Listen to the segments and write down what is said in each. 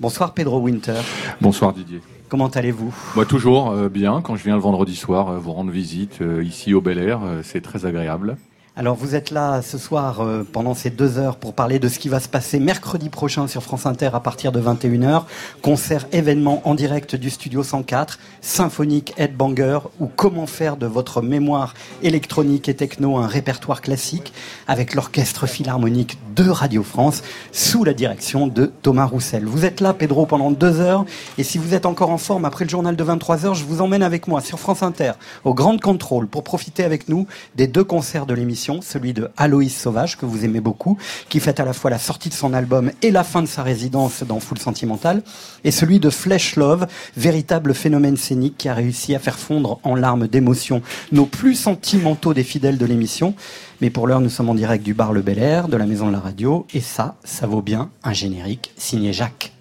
Bonsoir Pedro Winter. Bonsoir Didier. Comment allez-vous? Moi toujours euh, bien. Quand je viens le vendredi soir euh, vous rendre visite euh, ici au Bel Air, c'est très agréable. Alors vous êtes là ce soir euh, pendant ces deux heures pour parler de ce qui va se passer mercredi prochain sur France Inter à partir de 21h. Concert événement en direct du studio 104, symphonique headbanger ou comment faire de votre mémoire électronique et techno un répertoire classique avec l'orchestre philharmonique de Radio France sous la direction de Thomas Roussel. Vous êtes là Pedro pendant deux heures et si vous êtes encore en forme après le journal de 23h, je vous emmène avec moi sur France Inter au Grand Contrôle pour profiter avec nous des deux concerts de l'émission celui de Aloïs Sauvage, que vous aimez beaucoup, qui fête à la fois la sortie de son album et la fin de sa résidence dans Full Sentimental, et celui de Flesh Love, véritable phénomène scénique qui a réussi à faire fondre en larmes d'émotion nos plus sentimentaux des fidèles de l'émission. Mais pour l'heure, nous sommes en direct du bar Le Bel Air, de la Maison de la Radio, et ça, ça vaut bien un générique signé Jacques.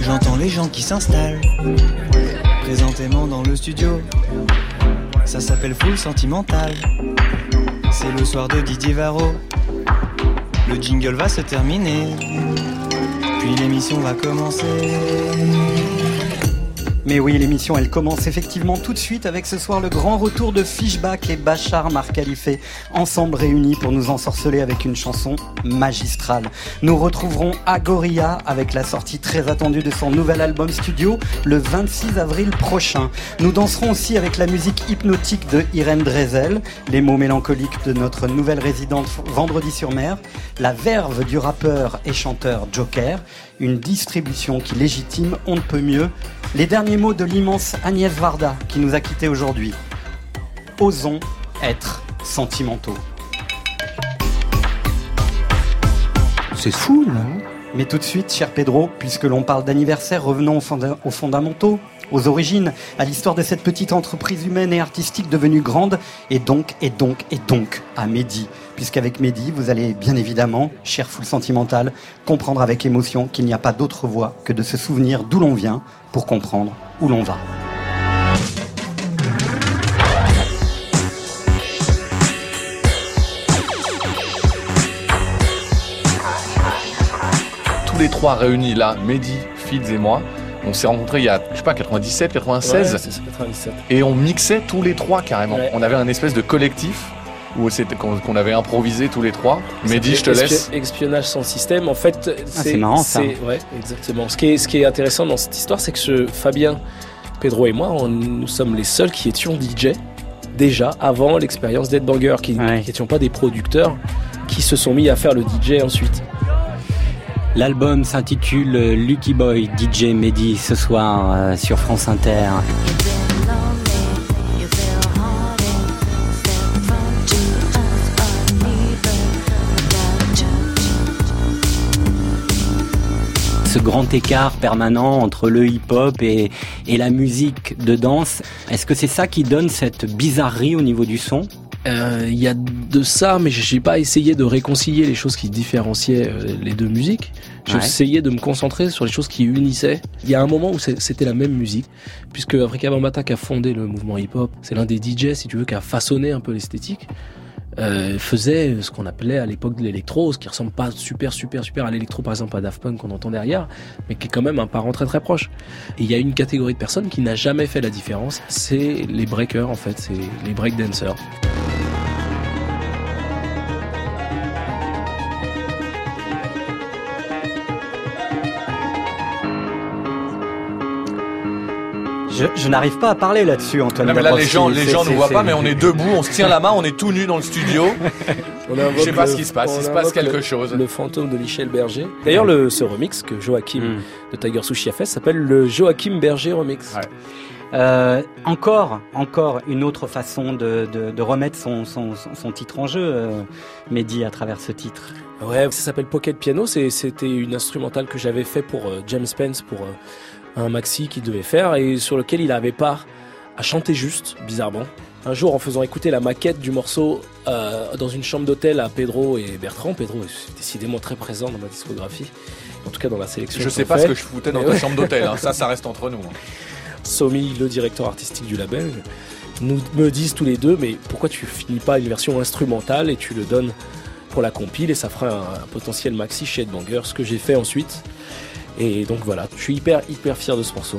J'entends les gens qui s'installent présentément dans le studio. Ça s'appelle Full Sentimental. C'est le soir de Didier Varro. Le jingle va se terminer. Puis l'émission va commencer. Mais oui, l'émission, elle commence effectivement tout de suite avec ce soir le grand retour de Fishback et Bachar Marcalifé, ensemble réunis pour nous ensorceler avec une chanson magistrale. Nous retrouverons Agoria avec la sortie très attendue de son nouvel album studio le 26 avril prochain. Nous danserons aussi avec la musique hypnotique de Irène Drezel, les mots mélancoliques de notre nouvelle résidente Vendredi sur Mer, la verve du rappeur et chanteur Joker, une distribution qui légitime on ne peut mieux les derniers mots de l'immense Agnès Varda qui nous a quittés aujourd'hui. Osons être sentimentaux. C'est fou, non? Mais tout de suite, cher Pedro, puisque l'on parle d'anniversaire, revenons aux, fondamentaux, aux origines, à l'histoire de cette petite entreprise humaine et artistique devenue grande, et donc, et donc, et donc, à Mehdi. Puisqu'avec Mehdi, vous allez bien évidemment, cher foule sentimental, comprendre avec émotion qu'il n'y a pas d'autre voie que de se souvenir d'où l'on vient pour comprendre où l'on va. Tous les trois réunis là, Mehdi, Fids et moi, on s'est rencontrés il y a, je sais pas, 97, 96. Ouais, ça, 97. Et on mixait tous les trois carrément. On avait un espèce de collectif où c'était qu'on avait improvisé tous les trois. Mehdi, je te laisse. Espionnage sans système. En fait, ah, c'est marrant ça. Ouais, exactement. Ce qui, est, ce qui est intéressant dans cette histoire, c'est que Fabien, Pedro et moi, nous sommes les seuls qui étions DJ déjà avant l'expérience d'Edbanger, qui n'étions pas des producteurs qui se sont mis à faire le DJ ensuite. L'album s'intitule Lucky Boy DJ Mehdi ce soir euh, sur France Inter. ce grand écart permanent entre le hip-hop et, la musique de danse. Est-ce que c'est ça qui donne cette bizarrerie au niveau du son? Euh, il y a de ça, mais je n'ai pas essayé de réconcilier les choses qui différenciaient euh, les deux musiques. J'ai essayé de me concentrer sur les choses qui unissaient. Il y a un moment où c'était la même musique, puisque Afrika Bambaataa qui a fondé le mouvement hip-hop, c'est l'un des DJ, si tu veux, qui a façonné un peu l'esthétique. Euh, faisait ce qu'on appelait à l'époque de l'électro, ce qui ressemble pas super super super à l'électro par exemple à Daft Punk qu'on entend derrière, mais qui est quand même un parent très très proche. Il y a une catégorie de personnes qui n'a jamais fait la différence, c'est les breakers en fait, c'est les breakdancers. Je, n'arrive pas à parler là-dessus, Antoine. là, les gens, les gens ne voient pas, mais on est debout, on se tient la main, on est tout nu dans le studio. Je sais pas ce qui se passe, il se passe quelque chose. Le fantôme de Michel Berger. D'ailleurs, ce remix que Joachim hmm. de Tiger Sushi a fait s'appelle le Joachim Berger Remix. Euh, encore, encore une autre façon de, remettre son, titre en jeu, euh, Mehdi, à travers ce titre. Ouais, ça s'appelle Pocket Piano. C'était une instrumentale que j'avais fait pour euh, James Spence, pour un maxi qu'il devait faire et sur lequel il avait pas à chanter juste, bizarrement. Un jour, en faisant écouter la maquette du morceau euh, dans une chambre d'hôtel à Pedro et Bertrand, Pedro est décidément très présent dans ma discographie, en tout cas dans la sélection. Je sais pas ce que je foutais dans ta chambre d'hôtel, hein. ça, ça reste entre nous. Hein. Somi, le directeur artistique du label, nous me disent tous les deux, mais pourquoi tu finis pas une version instrumentale et tu le donnes pour la compile et ça fera un, potentiel maxi chez Headbanger, ce que j'ai fait ensuite. Et donc voilà, je suis hyper hyper fier de ce morceau.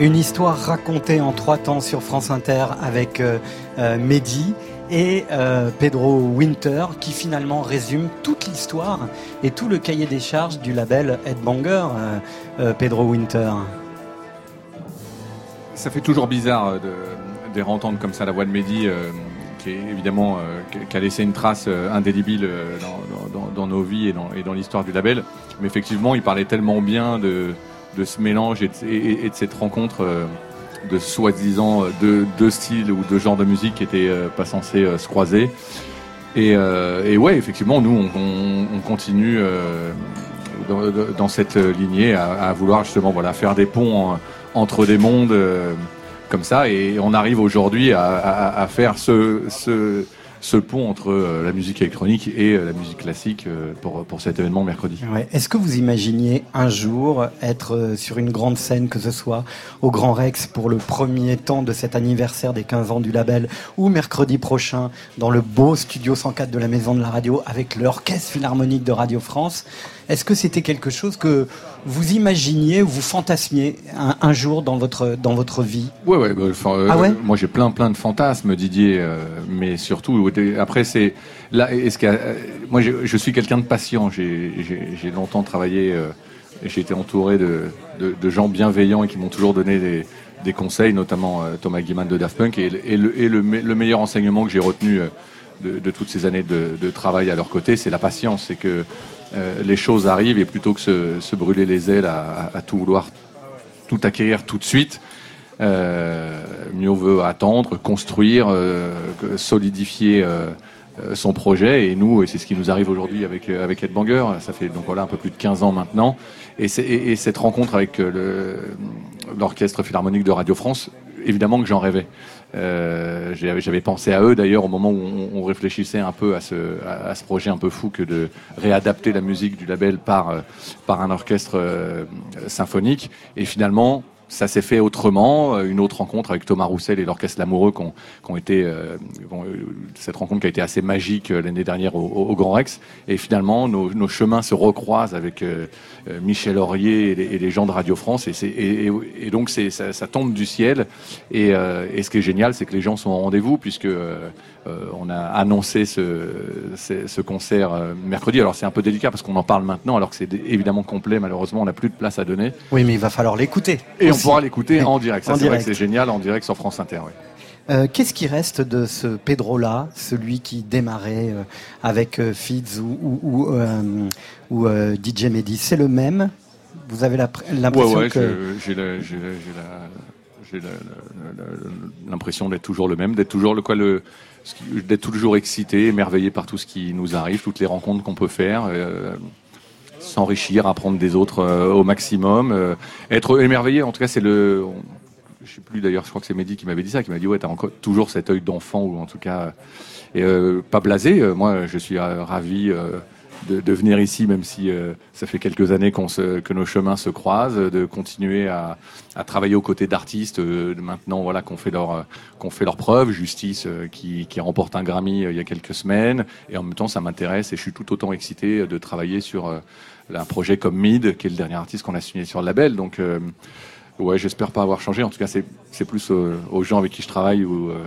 Une histoire racontée en trois temps sur France Inter avec euh, euh, Mehdi et euh, Pedro Winter qui finalement résume toute l'histoire et tout le cahier des charges du label Headbanger, Pedro Winter. Ça fait toujours bizarre de, de comme ça la voix de Mehdi qui évidemment qui a laissé une trace indélébile dans, nos vies et dans, l'histoire du label. Mais effectivement, il parlait tellement bien de, de ce mélange et de, cette rencontre euh, de soi-disant deux, deux, styles ou deux genres de musique qui étaient euh, pas censés euh, se croiser. Et, ouais, effectivement, nous, on, continue dans, cette lignée à, vouloir justement voilà, faire des ponts entre des mondes comme ça. Et on arrive aujourd'hui à, faire ce ce pont entre euh, la musique électronique et euh, la musique classique euh, pour, pour cet événement mercredi. Est-ce que vous imaginez un jour être sur une grande scène, que ce soit au Grand Rex pour le premier temps de cet anniversaire des 15 ans du label, ou mercredi prochain dans le beau studio 104 de la Maison de la Radio avec l'Orchestre Philharmonique de Radio France? Est-ce que c'était quelque chose que vous imaginiez ou vous fantasmiez un, jour dans votre, dans votre vie Ouais, ouais. Bah, euh, ah ouais moi, j'ai plein, plein de fantasmes, Didier. Euh, mais surtout, après, c'est là. Est-ce que euh, moi, je suis quelqu'un de patient. J'ai longtemps travaillé. j'ai été entouré de, de, gens bienveillants et qui m'ont toujours donné des, des conseils, notamment Thomas Guiman de Daft Punk. Et, le, et le, meilleur enseignement que j'ai retenu de, de, toutes ces années de, de travail à leur côté, c'est la patience. C'est que euh, les choses arrivent et plutôt que se, brûler les ailes à, tout vouloir tout acquérir tout de suite, euh, mieux vaut attendre, construire, euh, solidifier euh, son projet. Et nous, et c'est ce qui nous arrive aujourd'hui avec avec Ed Banger, ça fait donc voilà un peu plus de 15 ans maintenant. Et, et cette rencontre avec l'orchestre philharmonique de Radio France, évidemment que j'en rêvais. Euh, J'avais pensé à eux d'ailleurs au moment où on, réfléchissait un peu à ce, à, ce, projet un peu fou que de réadapter la musique du label par, euh, par un orchestre euh, symphonique. Et finalement, ça s'est fait autrement. Euh, une autre rencontre avec Thomas Roussel et l'Orchestre Lamoureux, qui été euh, euh, cette rencontre qui a été assez magique l'année dernière au, Grand Rex. Et finalement, nos, chemins se recroisent avec Michel Aurier et les, gens de Radio France. Et, et, donc, ça, ça, tombe du ciel. Et, ce qui est génial, c'est que les gens sont au rendez-vous, puisque on a annoncé ce, ce concert mercredi. Alors, c'est un peu délicat parce qu'on en parle maintenant, alors que c'est évidemment complet. Malheureusement, on n'a plus de place à donner. Oui, mais il va falloir l'écouter on pourra l'écouter en direct. Ça, c'est vrai que c'est génial en direct sur France Inter. Euh, qu'est-ce qui reste de ce Pedro-là, celui qui démarrait euh, avec euh, Fids ou, ou, DJ Mehdi? C'est le même? Vous avez l'impression ouais, que... j'ai l'impression d'être toujours le même, d'être toujours le quoi le d'être toujours excité, émerveillé par tout ce qui nous arrive, toutes les rencontres qu'on peut faire s'enrichir, apprendre des autres euh, au maximum, euh, être émerveillé. En tout cas, c'est le. je sais plus d'ailleurs, je crois que c'est Mehdi qui m'avait dit ça, qui m'a dit ouais, t'as encore toujours cet œil d'enfant ou en tout cas euh, pas blasé. moi, je suis ravi de, venir ici, même si ça fait quelques années qu'on se, que nos chemins se croisent, de continuer à, travailler aux côtés d'artistes. maintenant, voilà, qu'on fait leur qu'on fait leur preuve. Justice, qui, qui remporte un Grammy il y a quelques semaines, et en même temps, ça m'intéresse et je suis tout autant excité de travailler sur un projet comme Mid, qui est le dernier artiste qu'on a signé sur le label. Donc, euh, ouais, j'espère pas avoir changé. En tout cas, c'est plus aux, gens avec qui je travaille ou euh,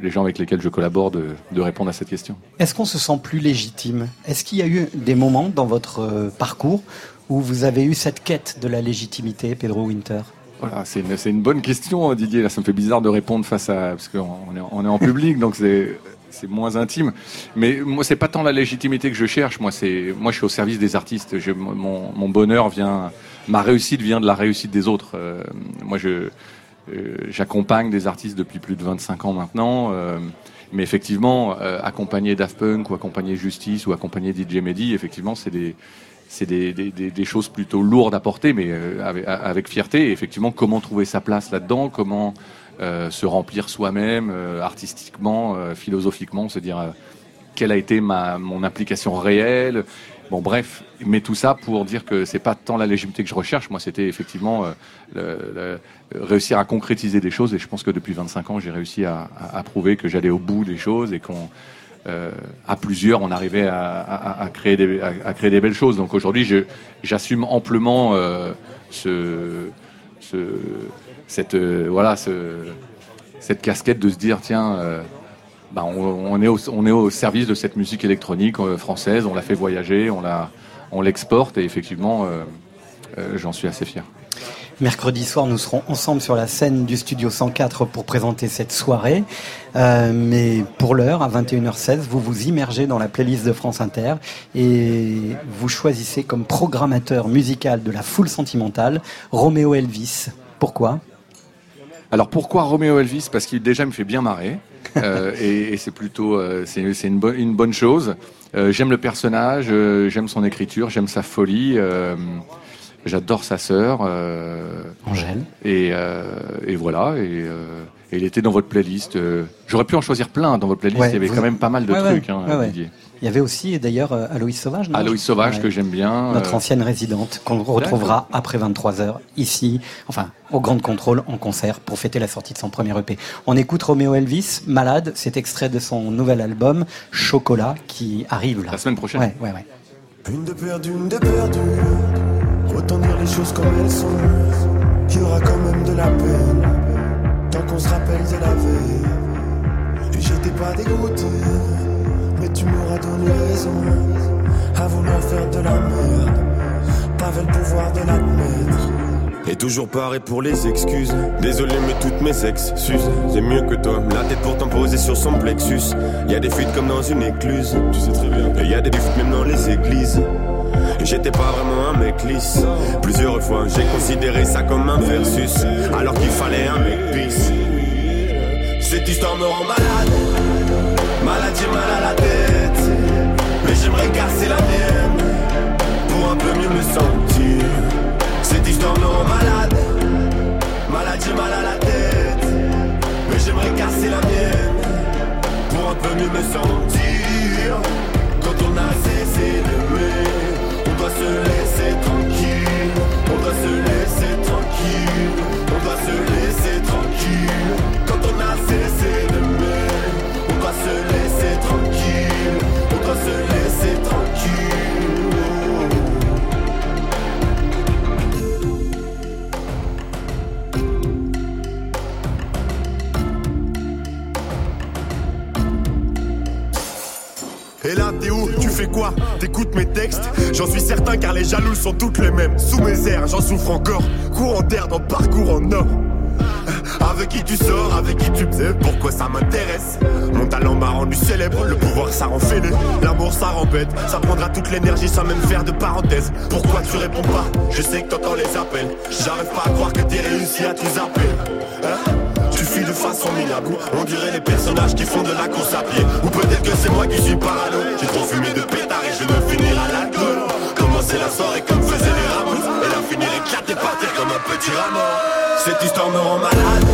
les gens avec lesquels je collabore de, répondre à cette question. Est-ce qu'on se sent plus légitime? Est-ce qu'il y a eu des moments dans votre euh, parcours où vous avez eu cette quête de la légitimité, Pedro Winter? Voilà, c'est une, une, bonne question, Didier. Là, ça me fait bizarre de répondre face à parce qu'on est, on est en public, donc c'est c'est moins intime. Mais moi, c'est pas tant la légitimité que je cherche. Moi, c'est, moi, je suis au service des artistes. Mon, bonheur vient, ma réussite vient de la réussite des autres. Euh, moi, euh, j'accompagne des artistes depuis plus de 25 ans maintenant. Euh, mais effectivement, accompagner Daft Punk ou accompagner Justice ou accompagner DJ Mehdi, effectivement, c'est des, c'est des, choses plutôt lourdes à porter, mais avec, fierté. Effectivement, comment trouver sa place là-dedans Comment se remplir soi-même euh, artistiquement, euh, philosophiquement, se dire quelle a été ma, mon implication réelle Bon, bref, mais tout ça pour dire que c'est pas tant la légitimité que je recherche. Moi, c'était effectivement euh, réussir à concrétiser des choses. Et je pense que depuis 25 ans, j'ai réussi à, prouver que j'allais au bout des choses et qu'on, euh, à plusieurs, on arrivait à, créer des, à, créer des belles choses. Donc aujourd'hui, j'assume amplement euh, ce, ce, cette, voilà, ce, cette casquette de se dire, tiens. Bah, on, est au, on, est au, service de cette musique électronique euh, française, on l'a fait voyager, on, l'exporte et effectivement, euh, euh, j'en suis assez fier. Mercredi soir, nous serons ensemble sur la scène du Studio 104 pour présenter cette soirée. mais pour l'heure, à 21h16, vous vous immergez dans la playlist de France Inter et vous choisissez comme programmateur musical de la foule sentimentale Roméo Elvis. Pourquoi? Alors pourquoi Roméo Elvis? Parce qu'il déjà me fait bien marrer. Euh, et, c'est plutôt euh, c'est une, une, bonne chose. Euh, j'aime le personnage, j'aime son écriture, j'aime sa folie. J'adore sa sœur. Angèle. Et, et voilà. Et, et, il était dans votre playlist. J'aurais pu en choisir plein dans votre playlist. il y avait quand même pas mal de trucs, hein, Didier. Il y avait aussi d'ailleurs euh, Aloïs Sauvage. Non Aloïs Sauvage que j'aime bien. Notre euh, ancienne résidente qu'on retrouvera après 23h ici, enfin au Grand Contrôle en concert pour fêter la sortie de son premier EP. On écoute Roméo Elvis, Malade, cet extrait de son nouvel album Chocolat qui arrive là. La semaine prochaine. Ouais, ouais, ouais. Une de perdue, une de perdue. Autant dire les choses comme elles sont. Qu'il y aura quand même de la peine. Se rappelle de la veille. Et j'étais pas dégoûté mais tu m'auras donné raison à vouloir faire de la merde. T'avais le pouvoir de l'admettre. Et toujours pareil pour les excuses. Désolé, mais toutes mes excuses. C'est mieux que toi. La tête pourtant posée sur son plexus. Y a des fuites comme dans une écluse. Tu sais très bien. Et y a des fuites même dans les églises. J'étais pas vraiment un mec lisse. Plusieurs fois, j'ai considéré ça comme un versus. Alors qu'il fallait un mec pisse. Cette histoire me rend malade. Malade, mal à la tête. Mais j'aimerais casser la mienne pour un peu mieux me sentir. Cette histoire me rend malade. Malade, mal à la tête. Mais j'aimerais casser la mienne pour un peu mieux me sentir. Doit se laisser tranquille. On doit se laisser tranquille. On doit se laisser tranquille. Quand on a cessé d'aimer, on doit se laisser se laisser tranquille. Et là, t'es où? Fais quoi? T'écoutes mes textes? J'en suis certain car les jaloux sont toutes les mêmes. Sous mes airs, j'en souffre encore. Courant d'air dans parcours en or. Avec qui tu sors, avec qui tu sais pourquoi ça m'intéresse? Mon talent m'a rendu célèbre, le pouvoir ça rend fêlé. L'amour ça rend bête, ça prendra toute l'énergie sans même faire de parenthèse. Pourquoi tu réponds pas? Je sais que t'entends les appels. J'arrive pas à croire que t'es réussi à tous appeler. Hein? Fuis de façon minable. On dirait les personnages qui font de la course à pied. Ou peut-être que c'est moi qui suis parano. J'ai trop fumé de pétard et je veux finir à l'alcool. Commencer la soirée comme faisaient les ramos. Et la finir éclatée par terre comme un petit rameau. Cette histoire me rend malade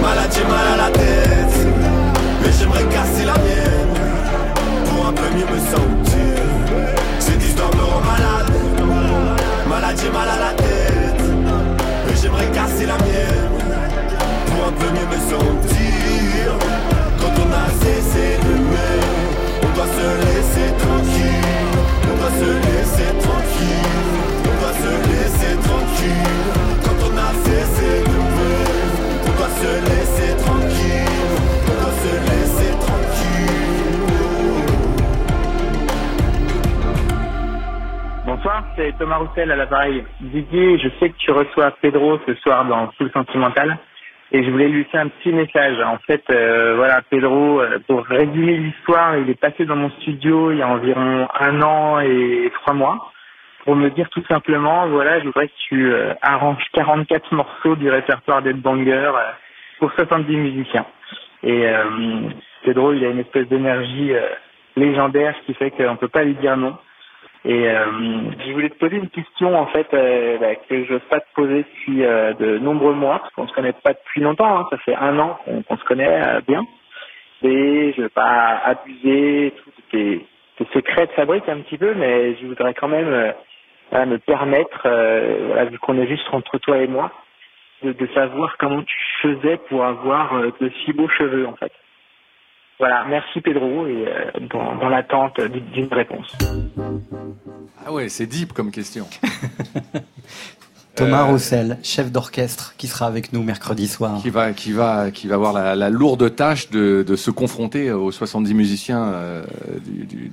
Malade, j'ai mal à la tête sentir. Quand on a cessé d'aimer On doit se laisser tranquille. On doit se laisser tranquille. On doit se laisser tranquille. Se laisser tranquille, on se laisser tranquille. Bonsoir, c'est Thomas Roussel à l'appareil. Didier, je sais que tu reçois Pedro ce soir dans Full Sentimental et je voulais lui faire un petit message. En fait, euh, voilà, Pedro, euh, pour résumer l'histoire, il est passé dans mon studio il y a environ un an et trois mois pour me dire tout simplement, voilà, je voudrais que tu euh, arranges 44 morceaux du répertoire des bangers euh, pour 70 musiciens. Et euh, drôle, il a une espèce d'énergie légendaire qui fait qu'on peut pas lui dire non. Et je voulais te poser une question en fait bah, que je n'ose pas te poser depuis de nombreux mois, parce qu'on se connaît pas depuis longtemps, hein, ça fait un an qu'on se connaît bien. Et je veux pas abuser, tout, t'es secrets de fabrique un petit peu, mais je voudrais quand même me permettre, voilà, vu qu'on est juste entre toi et moi, de, de, savoir comment tu faisais pour avoir de si beaux cheveux en fait. Voilà, merci Pedro et dans, dans l'attente d'une réponse. Ah ouais, c'est deep comme question. Thomas euh, Roussel, chef d'orchestre, qui sera avec nous mercredi soir. Qui va, qui va, qui va avoir la, lourde tâche de, se confronter aux 70 musiciens euh,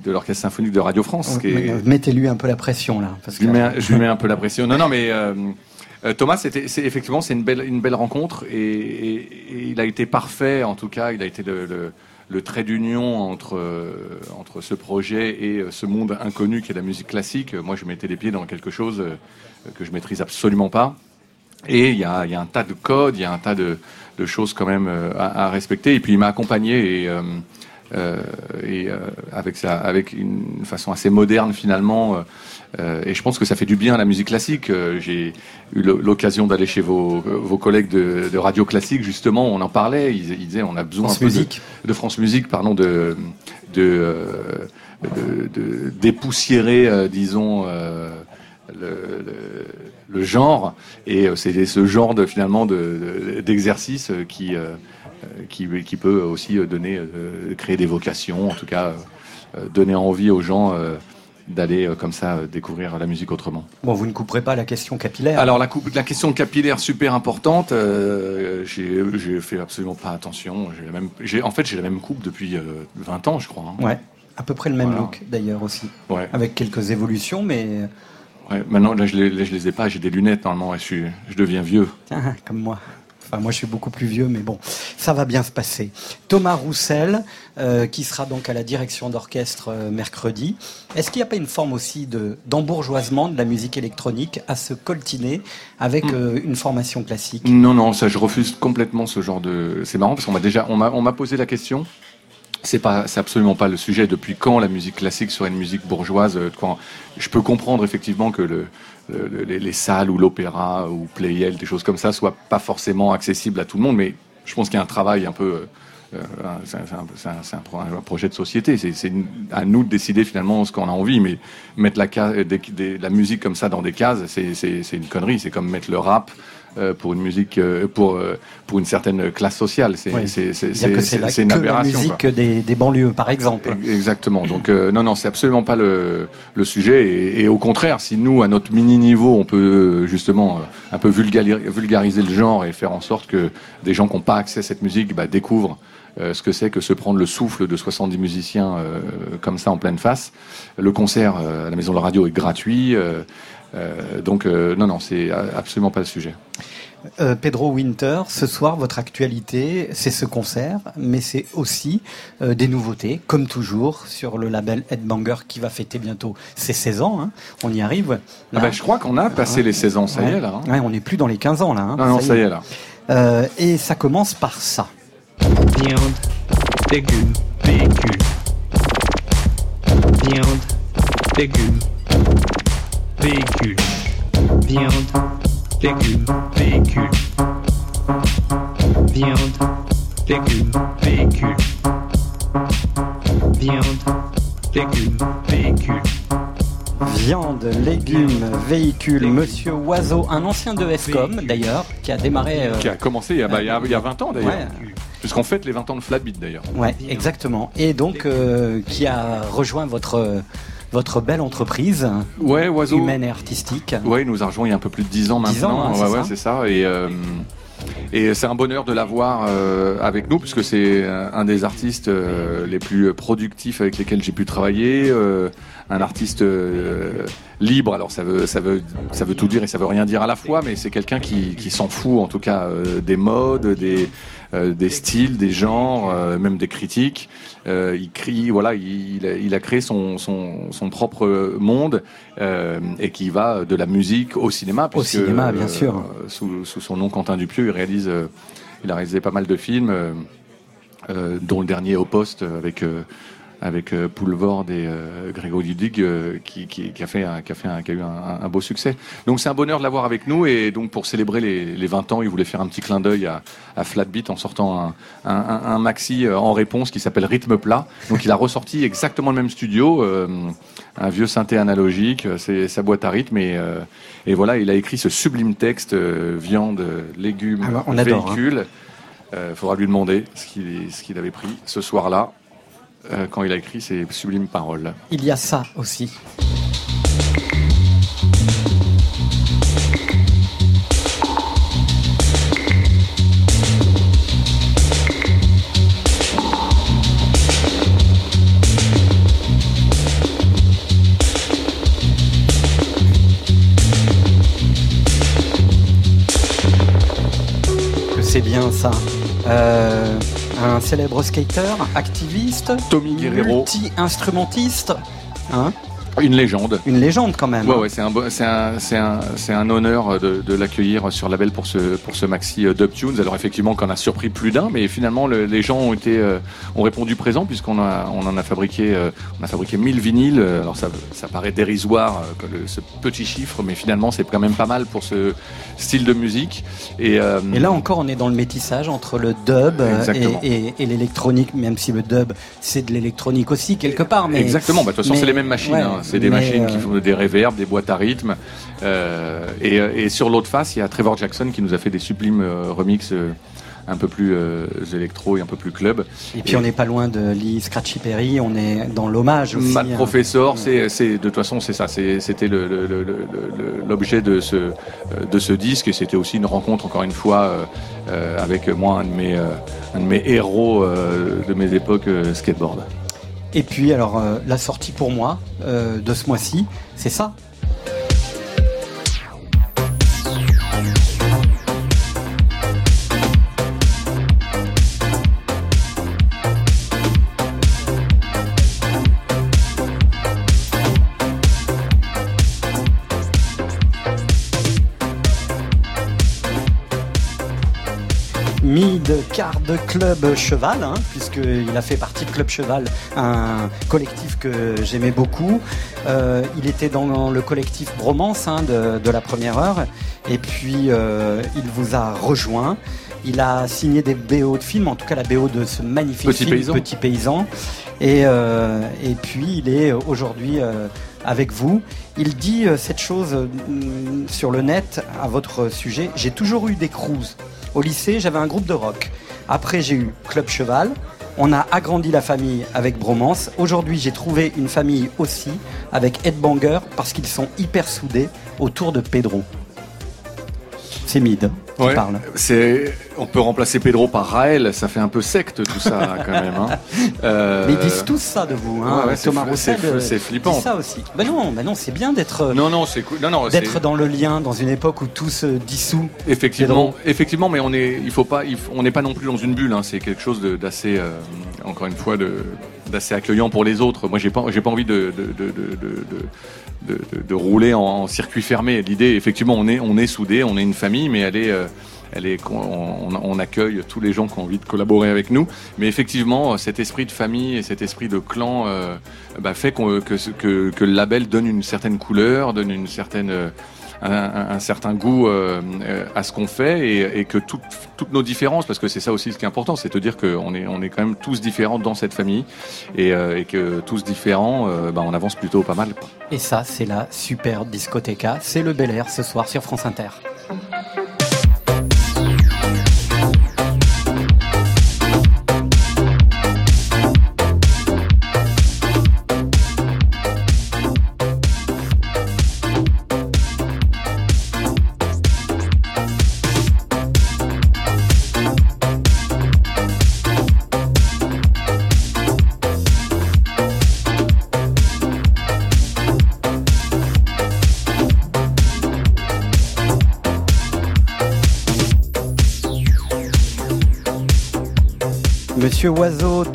de l'orchestre symphonique de Radio France. Mettez-lui un peu la pression là. Parce je, lui mets, je, mets, un peu la pression. Non, non, mais euh, Thomas, c'était, c'est effectivement, c'est une belle, une belle rencontre et, il a été parfait. En tout cas, il a été le, le trait d'union entre, entre ce projet et ce monde inconnu qui est la musique classique. Moi, je mettais les pieds dans quelque chose que je maîtrise absolument pas. Et il y a, y a, un tas de codes, il y a un tas de, choses quand même euh, à, respecter. Et puis il m'a accompagné et, euh, euh, euh, avec ça, avec une façon assez moderne finalement. Euh, et je pense que ça fait du bien à la musique classique. J'ai eu l'occasion d'aller chez vos, vos collègues de, de, radio classique justement. On en parlait. Ils, ils disaient on a besoin France Musique. De, de, France Musique, pardon, de de, de, de dépoussiérer, disons le, le, genre et euh, c'est ce genre de finalement d'exercice de, qui, euh, qui, qui peut aussi donner créer des vocations en tout cas donner envie aux gens d'aller comme ça découvrir la musique autrement. Bon, vous ne couperez pas la question capillaire. Alors la, coupe, la question capillaire super importante. Euh, j'ai fait absolument pas attention. La même, en fait, j'ai la même coupe depuis 20 ans, je crois. Hein. Ouais, à peu près le même look d'ailleurs aussi. Ouais. Avec quelques évolutions, mais Ouais, maintenant, là, je les, je les ai pas. J'ai des lunettes, normalement. Je, suis, je deviens vieux. Ah, comme moi. Enfin, moi, je suis beaucoup plus vieux, mais bon, ça va bien se passer. Thomas Roussel, euh, qui sera donc à la direction d'orchestre euh, mercredi. Est-ce qu'il n'y a pas une forme aussi de, d'embourgeoisement de la musique électronique à se coltiner avec hmm. euh, une formation classique? Non, non, ça, je refuse complètement ce genre de. C'est marrant parce qu'on m'a déjà, on m'a, on m'a posé la question c'est pas, c'est absolument pas le sujet. Depuis quand la musique classique serait une musique bourgeoise quand Je peux comprendre effectivement que le, les, salles ou l'opéra ou Playel, des choses comme ça, soient pas forcément accessibles à tout le monde, mais je pense qu'il y a un travail un peu. Euh, c'est un, projet de société. C'est à nous de décider finalement ce qu'on a envie. Mais mettre la, la musique comme ça dans des cases, c'est une connerie. C'est comme mettre le rap euh, pour une musique, euh, pour, euh, pour une certaine classe sociale. C'est oui. c'est une aberration. La musique des, des, banlieues, par exemple. Exactement. Donc non, non, c'est absolument pas le, le sujet. Et, et, au contraire, si nous, à notre mini niveau, on peut justement un peu vulgariser le genre et faire en sorte que des gens qui n'ont pas accès à cette musique bah, découvrent ce que c'est que se prendre le souffle de 70 musiciens euh, comme ça en pleine face. Le concert à la Maison de la Radio est gratuit. Euh, donc euh, non, non, c'est absolument pas le sujet. Euh, Pedro Winter, ce soir, votre actualité, c'est ce concert, mais c'est aussi euh, des nouveautés, comme toujours, sur le label Headbanger qui va fêter bientôt ses 16 ans. Hein. On y arrive. Ah ben, je crois qu'on a passé les 16 ans, ça y est là. Hein. on n'est plus dans les 15 ans là. Hein. Non, non, ça y est, là. Euh, et ça commence par ça. Viande, légumes, véhicules. Viande, légumes, véhicule. Viande, légumes, véhicule. Viande, légumes, véhicule. Viande, légumes, véhicule. Viande, légumes, véhicule. Monsieur Oiseau, un ancien de SCOM d'ailleurs, qui a démarré. Euh, qui a commencé il y a, bah, il y a, il y a 20 ans d'ailleurs. Ouais. Puisqu'on fête les 20 ans de Flatbeat d'ailleurs. Ouais, exactement. Et donc, euh, qui a rejoint votre votre belle entreprise ouais, Oiseau. humaine et artistique. Oui, nous a rejoint il y a un peu plus de 10 ans maintenant. 10 ans, hein, ouais, c'est ça. Et, euh, et c'est un bonheur de l'avoir euh, avec nous, puisque c'est un des artistes euh, les plus productifs avec lesquels j'ai pu travailler. Euh, un artiste euh, libre, alors ça veut, ça, veut, ça veut tout dire et ça veut rien dire à la fois, mais c'est quelqu'un qui, qui s'en fout en tout cas des modes, des, des styles, des genres, même des critiques. Euh, il crie, voilà, il, il, a créé son, son, son propre monde euh, et qui va de la musique au cinéma. Au cinéma, bien sûr. Euh, sous, sous, son nom Quentin Dupieux, il réalise, il a réalisé pas mal de films, dont le dernier au poste avec avec euh, Poulvord et euh, Grégory Dudig euh, qui, qui, qui, a fait, un, qui, a fait un, qui a eu un, un beau succès. Donc c'est un bonheur de l'avoir avec nous et donc pour célébrer les, les 20 ans, il voulait faire un petit clin d'œil à, à Flatbeat en sortant un, maxi en réponse qui s'appelle Rythme plat. Donc il a ressorti exactement le même studio, euh, un vieux synthé analogique, c'est sa boîte à rythme et, euh, et voilà, il a écrit ce sublime texte viande, légumes, ah bah, on adore, véhicules. Hein. Euh, faudra lui demander ce qu'il ce qu'il avait pris ce soir-là euh, quand il a écrit ces sublimes paroles. Il y a ça aussi. C'est bien ça. Euh, un célèbre skater, activiste, Tommy Guerrero, multi-instrumentiste. Hein une légende. Une légende quand même. Ouais, ouais, c'est un, c'est un, c'est un, c'est un honneur de, de l'accueillir sur label pour ce, pour ce maxi euh, Dub Tunes. Alors effectivement, qu'on a surpris plus d'un, mais finalement le, les gens ont été, euh, ont répondu présent puisqu'on a, on en a fabriqué, euh, on a fabriqué 1000 vinyles. Alors ça, ça paraît dérisoire le, ce petit chiffre, mais finalement c'est quand même pas mal pour ce style de musique. Et, euh, et là encore, on est dans le métissage entre le dub et, et, et l'électronique, même si le dub c'est de l'électronique aussi quelque part. Mais exactement. Bah, de toute façon, c'est les mêmes machines. Ouais, hein. C'est des machines qui font des réverbes, des boîtes à rythme. Euh, et, et, sur l'autre face, il y a Trevor Jackson qui nous a fait des sublimes euh, remixes euh, un peu plus euh, électro et un peu plus club. Et puis et on n'est pas loin de Lee Scratchy Perry, on est dans l'hommage aussi. Matt hein. Professor, c'est, de toute façon c'est ça, c'était l'objet de ce de ce disque et c'était aussi une rencontre encore une fois euh, avec moi un de mes un de mes héros de mes époques skateboard. Et puis alors euh, la sortie pour moi euh, de ce mois-ci, c'est ça. Mid Card Club Cheval, hein, puisqu'il a fait partie de Club Cheval, un collectif que j'aimais beaucoup. Euh, il était dans le collectif Bromance hein, de, de, la première heure, et puis euh, il vous a rejoint. Il a signé des BO de films, en tout cas la BO de ce magnifique Petit film Paysan. Petit Paysan. Et, euh, et puis il est aujourd'hui avec vous. Il dit cette chose sur le net à votre sujet. J'ai toujours eu des cruises. Au lycée, j'avais un groupe de rock. Après, j'ai eu Club Cheval. On a agrandi la famille avec Bromance. Aujourd'hui, j'ai trouvé une famille aussi avec Ed Banger parce qu'ils sont hyper soudés autour de Pedro. C'est Mid qui ouais, parle. C'est, on peut remplacer Pedro par Raël, ça fait un peu secte tout ça quand même. Hein. Euh... Mais ils disent tous ça de vous, hein. Ouais, ouais, Thomas c'est, Roussel. c'est, c'est flippant. Dit ça aussi. Ben non, ben non, c'est bien d'être. Non, non, c'est cool. Non, non, d'être c'est... dans le lien dans une époque où tout se dissout. Effectivement, effectivement, mais on est, il faut pas, il faut, on n'est pas non plus dans une bulle. Hein. C'est quelque chose d'assez, euh, encore une fois, de, d'assez accueillant pour les autres. Moi, j'ai pas, j'ai pas envie de, de, de, de de, rouler en, circuit fermé. L'idée, effectivement, on est, on est soudés, on est une famille, mais elle est, euh, elle est, on, accueille tous les gens qui ont envie de collaborer avec nous. Mais effectivement, cet esprit de famille et cet esprit de clan euh, bah, fait que, que, que, le label donne une certaine couleur, donne une certaine un, certain goût euh, à ce qu'on fait et, et que tout, toutes nos différences, parce que c'est ça aussi ce qui est important, c'est de dire qu'on est, on est quand même tous différents dans cette famille et, euh, et que tous différents, euh, bah, on avance plutôt pas mal. Et ça, c'est la super discothèque. C'est le Bel Air ce soir sur France Inter.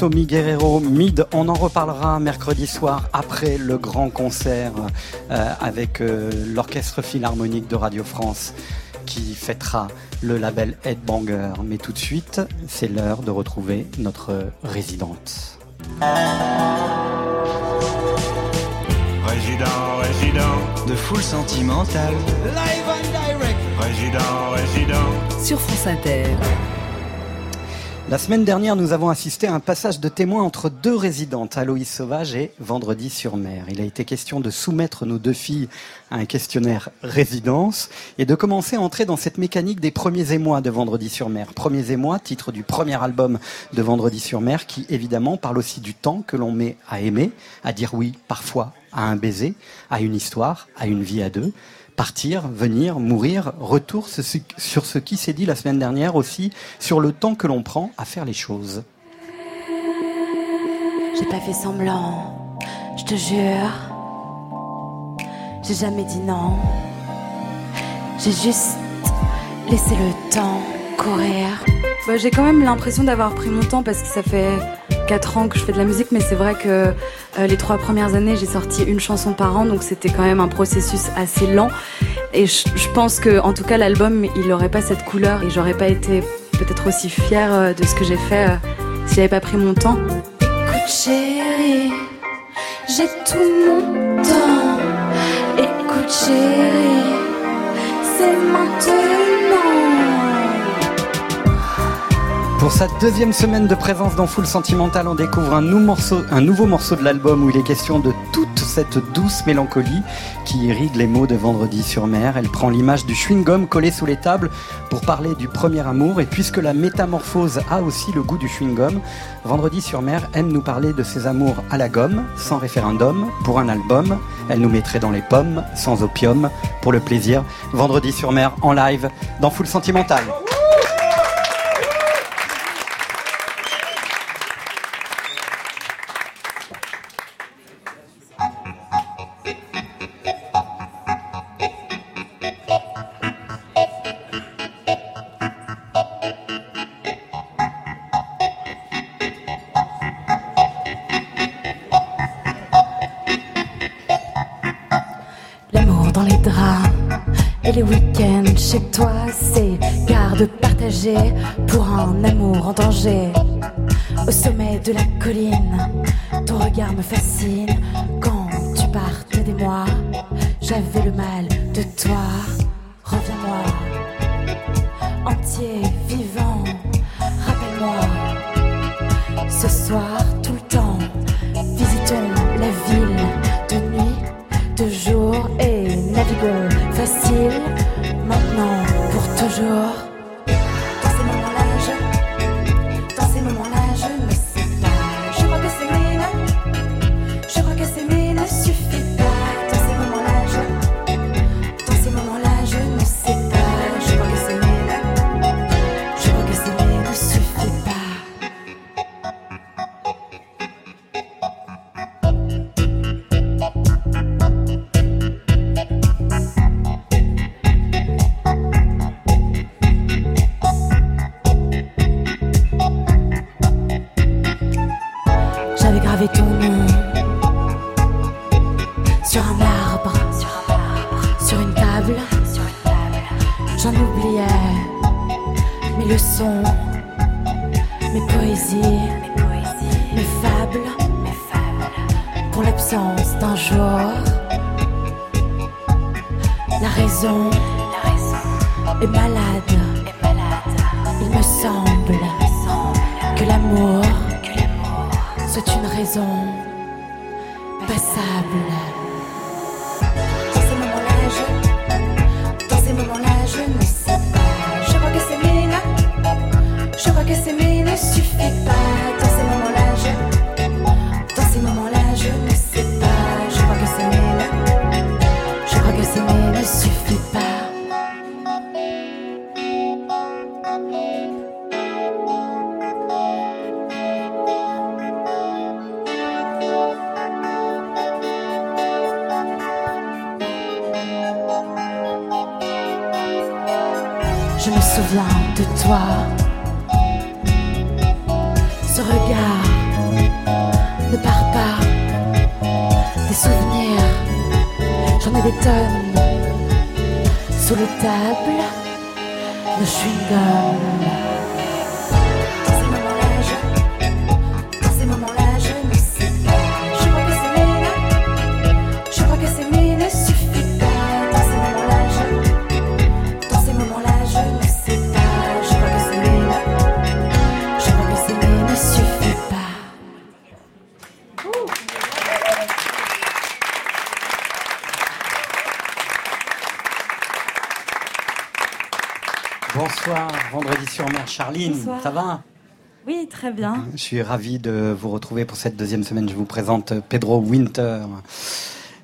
Tommy Guerrero, Mid, on en reparlera mercredi soir après le grand concert euh, avec euh, l'Orchestre Philharmonique de Radio France qui fêtera le label Headbanger. Mais tout de suite, c'est l'heure de retrouver notre résidente. Résident, résident de foule sentimentale. Live and direct. Résident, résident sur France Inter. La semaine dernière, nous avons assisté à un passage de témoin entre deux résidentes, Aloïs Sauvage et Vendredi sur mer. Il a été question de soumettre nos deux filles à un questionnaire résidence et de commencer à entrer dans cette mécanique des premiers émois de Vendredi sur mer. Premiers émois, titre du premier album de Vendredi sur mer, qui évidemment parle aussi du temps que l'on met à aimer, à dire oui parfois à un baiser, à une histoire, à une vie à deux partir, venir, mourir, retour sur ce qui s'est dit la semaine dernière aussi, sur le temps que l'on prend à faire les choses. J'ai pas fait semblant, je te jure. J'ai jamais dit non. J'ai juste laissé le temps courir. Bah, j'ai quand même l'impression d'avoir pris mon temps parce que ça fait 4 ans que je fais de la musique, mais c'est vrai que euh, les trois premières années, j'ai sorti une chanson par an, donc c'était quand même un processus assez lent. Et je, pense que, en tout cas, l'album, il n'aurait pas cette couleur et j'aurais pas été peut-être aussi fière euh, de ce que j'ai fait euh, si j'avais pas pris mon temps. Écoute, chérie, j'ai tout mon temps. Écoute, chérie, c'est maintenant. Pour sa deuxième semaine de présence dans Full Sentimental, on découvre un, nouveau morceau de l'album où il est question de toute cette douce mélancolie qui irrigue les mots de Vendredi sur mer. Elle prend l'image du chewing-gum collé sous les tables pour parler du premier amour. Et puisque la métamorphose a aussi le goût du chewing-gum, Vendredi sur mer aime nous parler de ses amours à la gomme, sans référendum, pour un album. Elle nous mettrait dans les pommes, sans opium, pour le plaisir. Vendredi sur mer en live dans Full Sentimental. Pour un amour en danger. Au sommet de la colline, ton regard me fascine. Quand tu partais des mois, j'avais le mal de toi. Reviens-moi, entier, vivant, rappelle-moi. Ce soir, Charline, Bonsoir. ça va Oui, très bien. Je suis ravi de vous retrouver pour cette deuxième semaine. Je vous présente Pedro Winter.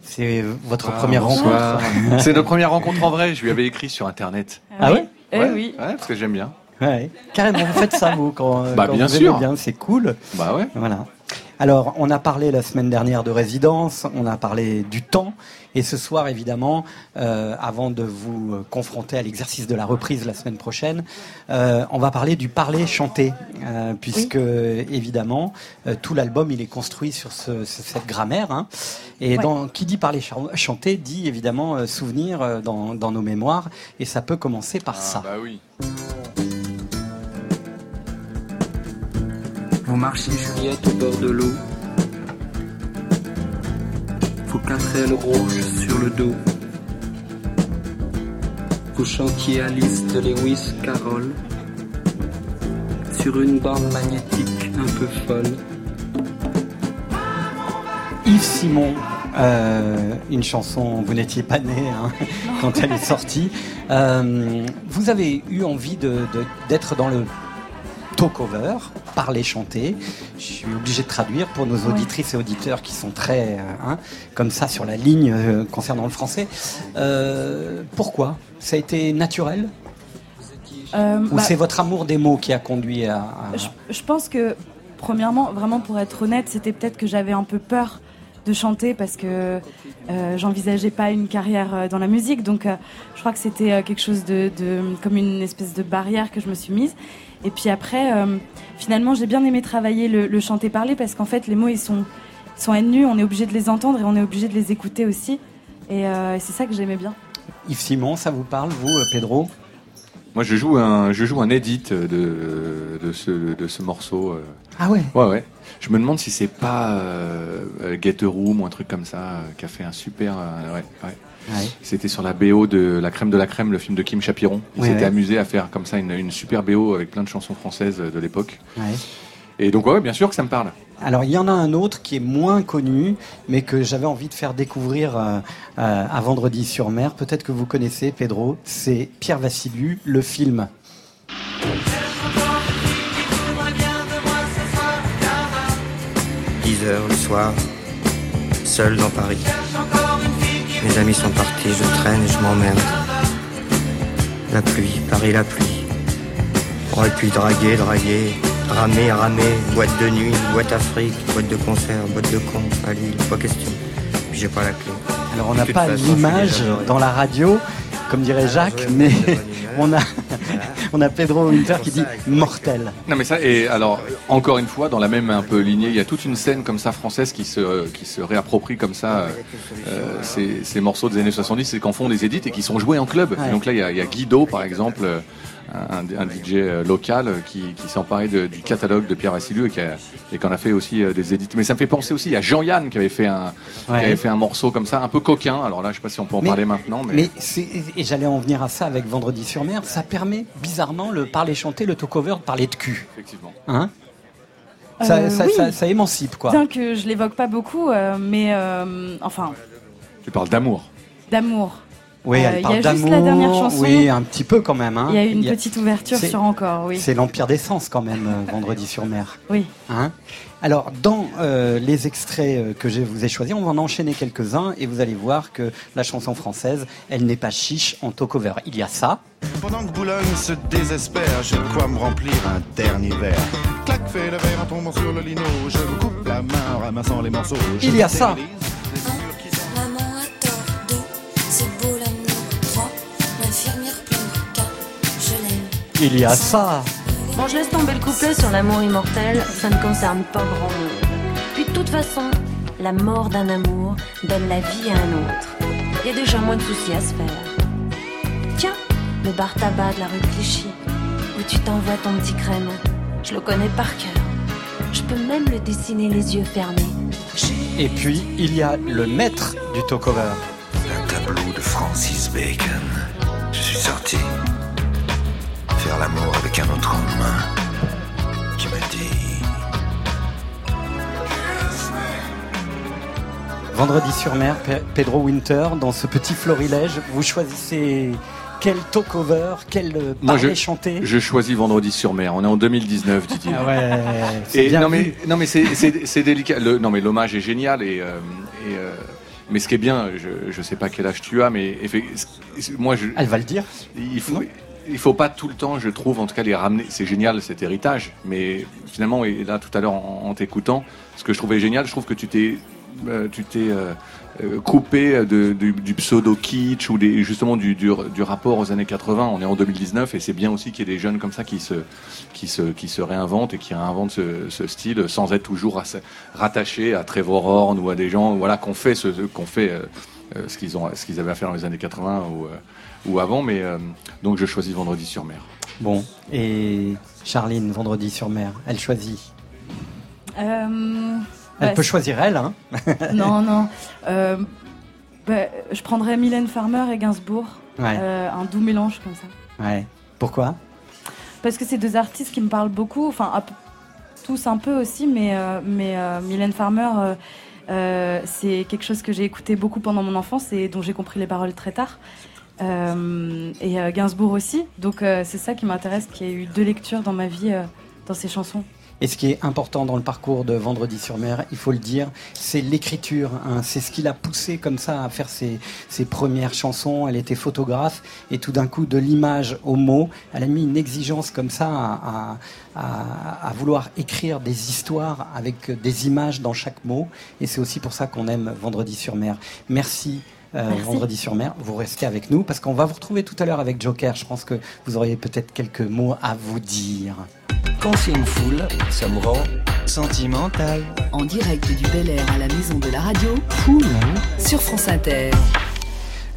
C'est votre Ah, première bonsoir. rencontre. C'est notre première rencontre en vrai. Je lui avais écrit sur internet. Ah ouais Eh ouais, oui. Ouais, parce que j'aime bien. Ouais, carrément, vous faites ça, vous, quand, Bah, quand bien vous sûr. aimez bien, c'est cool. Bah ouais. Voilà. Alors, on a parlé la semaine dernière de résidence, on a parlé du temps, et ce soir, évidemment, euh, avant de vous confronter à l'exercice de la reprise la semaine prochaine, euh, on va parler du parler-chanter, euh, puisque, évidemment, euh, tout l'album, il est construit sur ce- ce- cette grammaire. hein. et Ouais. dans, qui dit parler-chanter dit, évidemment, euh, souvenir euh, dans, dans nos mémoires, et ça peut commencer par ça. Bah oui. Marchiez Juliette au bord de l'eau. Vos quatre rouges sur le dos. Vous chantiez Alice de Lewis Carroll sur une bande magnétique un peu folle. Yves Simon, euh, une chanson, vous n'étiez pas né hein, quand elle est sortie. Euh, vous avez eu envie d'être dans le talk-over, parler, chanter. Je suis obligé de traduire pour nos auditrices et auditeurs qui sont très euh, hein, comme ça sur la ligne euh, concernant le français. Euh, pourquoi? Ça a été naturel? Euh, Ou bah, c'est votre amour des mots qui a conduit à... à- je, je pense que, premièrement, vraiment pour être honnête, c'était peut-être que j'avais un peu peur de chanter parce que euh, j'envisageais pas une carrière euh, dans la musique. Donc, je crois que c'était quelque chose de, de- comme une espèce de barrière que je me suis mise. Et puis après, euh, finalement, j'ai bien aimé travailler le, le chanter-parler parce qu'en fait, les mots, ils sont, ils sont nus, on est obligé de les entendre et on est obligé de les écouter aussi. Et euh, c'est ça que j'aimais bien. Yves Simon, ça vous parle, vous, euh, Pedro? Moi, je joue un, je joue un edit de, de, ce, de ce morceau. Ah ouais? Ouais, ouais. Je me demande si c'est pas euh, euh, Get a Room ou un truc comme ça euh, qui a fait un super. euh, ouais, ouais. Ouais. C'était sur la BO de La Crème de la Crème, le film de Kim Chapiron. Il s'était ouais. amusé à faire comme ça une, une super BO avec plein de chansons françaises de l'époque. Ouais. Et donc, ouais, bien sûr que ça me parle. Alors il y en a un autre qui est moins connu, mais que j'avais envie de faire découvrir euh, euh, à Vendredi sur Mer. Peut-être que vous connaissez, Pedro. C'est Pierre Vassiliou, le film. 10 heures le soir, seul dans Paris. Mes amis sont partis, je traîne et je m'emmerde. La pluie, Paris la pluie. Aurait pu draguer, draguer, ramer, ramer, boîte de nuit, boîte Afrique, boîte de concert, boîte de con, à Lille, pas question. Puis j'ai pas la clé. Alors on n'a pas l'image dans la radio, comme dirait Jacques, mais on a, on a Pedro Winter qui dit mortel. Non mais ça et alors encore une fois dans la même un peu lignée il y a toute une scène comme ça française qui se qui se réapproprie comme ça euh, euh, ces, ces morceaux des années 70 et qu'en font des édits et qui sont joués en club. Et donc là il y a, il y a Guido par exemple euh, un, un DJ euh, local euh, qui, qui s'est emparé de- du catalogue de Pierre Vassiliou et qui a- et en a fait aussi euh, des édits mais ça me fait penser aussi à Jean-Yann qui avait fait un Ouais. qui avait fait un morceau comme ça un peu coquin alors là je sais pas si on peut en Mais- parler maintenant mais, Mais c'est, et j'allais en venir à ça avec Vendredi sur Mer, ça permet bizarrement le parler chanter, le talk-over de parler de cul. effectivement Hein? Ça, Euh, ça, oui. ça- ça émancipe quoi. Bien que je l'évoque pas beaucoup, euh, mais euh, enfin, tu parles d'amour d'amour. Oui, Euh, elle il y parle a juste d'amour. la dernière chanson. Oui, un petit peu quand même. hein. Il y a une y a- petite ouverture c'est- sur encore, oui. C'est l'empire des sens quand même, euh, Vendredi sur Mer. Oui. Hein Alors, dans euh, les extraits euh, que je vous ai choisis, on va en enchaîner quelques-uns et vous allez voir que la chanson française, elle n'est pas chiche en talk-over. Il y a ça. Pendant que Boulogne se désespère, j'ai de quoi me remplir un dernier verre. Clac, fait le verre en tombant sur le lino. Je me coupe la main en ramassant les morceaux. Il y a ça. Il y a ça. Bon, je laisse tomber le couplet sur l'amour immortel, ça ne concerne pas grand monde. Puis de toute façon, la mort d'un amour donne la vie à un autre. Il y a déjà moins de soucis à se faire. Tiens, le bar tabac de la rue Clichy, où tu t'envoies ton petit crème. Je le connais par cœur. Je peux même le dessiner les yeux fermés. Et puis, il y a le maître du talk-over. Un tableau de Francis Bacon. Je suis sorti faire l'amour avec un autre homme qui m'a dit Vendredi sur mer, Pe- Pedro Winter, dans ce petit florilège, vous choisissez quel talk-over, quel euh, Moi, parler je, chanté. je choisis Vendredi sur mer. On est en 2019, Didier. Ah ouais, c'est Et bien non vu. mais non mais c'est c'est c'est délicat. Le, non mais l'hommage est génial et, euh, et euh, mais ce qui est bien, je je sais pas quel âge tu as, mais moi je. Elle va le dire. Il faut il faut pas tout le temps, je trouve, en tout cas les ramener. C'est génial cet héritage, mais finalement et là tout à l'heure en, t'écoutant, ce que je trouvais génial, je trouve que tu t'es euh, euh, euh, coupé du, pseudo kitsch ou justement du, rapport aux années 80. On est en 2019 et c'est bien aussi qu'il y ait des jeunes comme ça qui se, réinventent et qui réinventent ce, style sans être toujours rattachés à Trevor Horn ou à des gens voilà qu'on fait ce qu'on fait ce qu'ils avaient à faire dans les années 80 ou, euh, ou avant. Mais euh, donc je choisis Vendredi sur mer. Bon, et Charline, vendredi sur mer, elle choisit. Euh, Elle bah, peut choisir elle, hein Non, non. Euh, bah, je prendrais Mylène Farmer et Gainsbourg. Ouais. Euh, un doux mélange comme ça. Ouais. Pourquoi? Parce que c'est deux artistes qui me parlent beaucoup. Enfin, tous un peu aussi, mais, euh, mais euh, Mylène Farmer, euh, euh, c'est quelque chose que j'ai écouté beaucoup pendant mon enfance et dont j'ai compris les paroles très tard. Euh, et euh, Gainsbourg aussi. Donc euh, c'est ça qui m'intéresse, qu'il y ait eu deux lectures dans ma vie, dans ces chansons. Et ce qui est important dans le parcours de Vendredi sur mer, il faut le dire, c'est l'écriture. hein. C'est ce qui l'a poussé comme ça à faire ses, premières chansons. Elle était photographe et tout d'un coup, de l'image au mot, elle a mis une exigence comme ça à vouloir écrire des histoires avec des images dans chaque mot. Et c'est aussi pour ça qu'on aime Vendredi sur mer. Merci. Euh. Vendredi sur mer, vous restez avec nous parce qu'on va vous retrouver tout à l'heure avec Joker. Je pense que vous auriez peut-être quelques mots à vous dire. Quand c'est une foule, ça me rend sentimental. En direct du Bel Air à la maison de la radio, sur France Inter.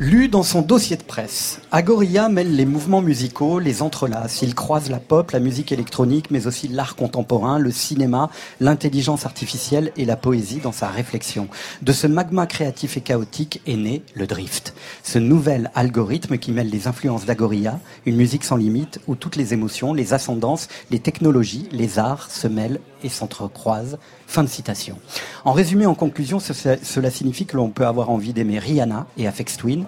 Lu dans son dossier de presse, Agoria mêle les mouvements musicaux, les entrelace. Il croise la pop, la musique électronique, mais aussi l'art contemporain, le cinéma, l'intelligence artificielle et la poésie dans sa réflexion. De ce magma créatif et chaotique est né le drift. Ce nouvel algorithme qui mêle les influences d'Agoria, une musique sans limite où toutes les émotions, les ascendances, les technologies, les arts se mêlent et s'entrecroisent. Fin de citation. En résumé, en conclusion, ce- ce- cela signifie que l'on peut avoir envie d'aimer Rihanna et Afex Twin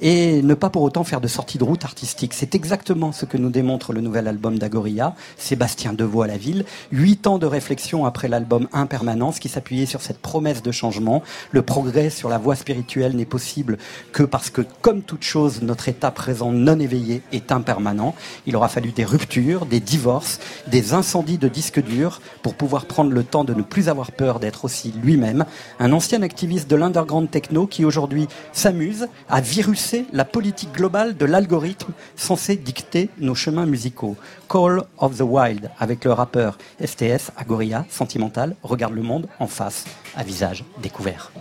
et ne pas pour autant faire de sortie de route artistique. C'est exactement ce que nous démontre le nouvel album d'Agoria, Sébastien Deveau à la ville. Huit ans de réflexion après l'album Impermanence qui s'appuyait sur cette promesse de changement. Le progrès sur la voie spirituelle n'est possible que parce que, comme toute chose, notre état présent non éveillé est impermanent. Il aura fallu des ruptures, des divorces, des incendies de disques durs pour pouvoir prendre le temps de ne plus avoir peur d'être aussi lui-même. Un ancien activiste de l'underground techno qui aujourd'hui s'amuse à la politique globale de l'algorithme censé dicter nos chemins musicaux. Call of the Wild avec le rappeur STS, Agoria, Sentimental, regarde le monde en face, à visage découvert.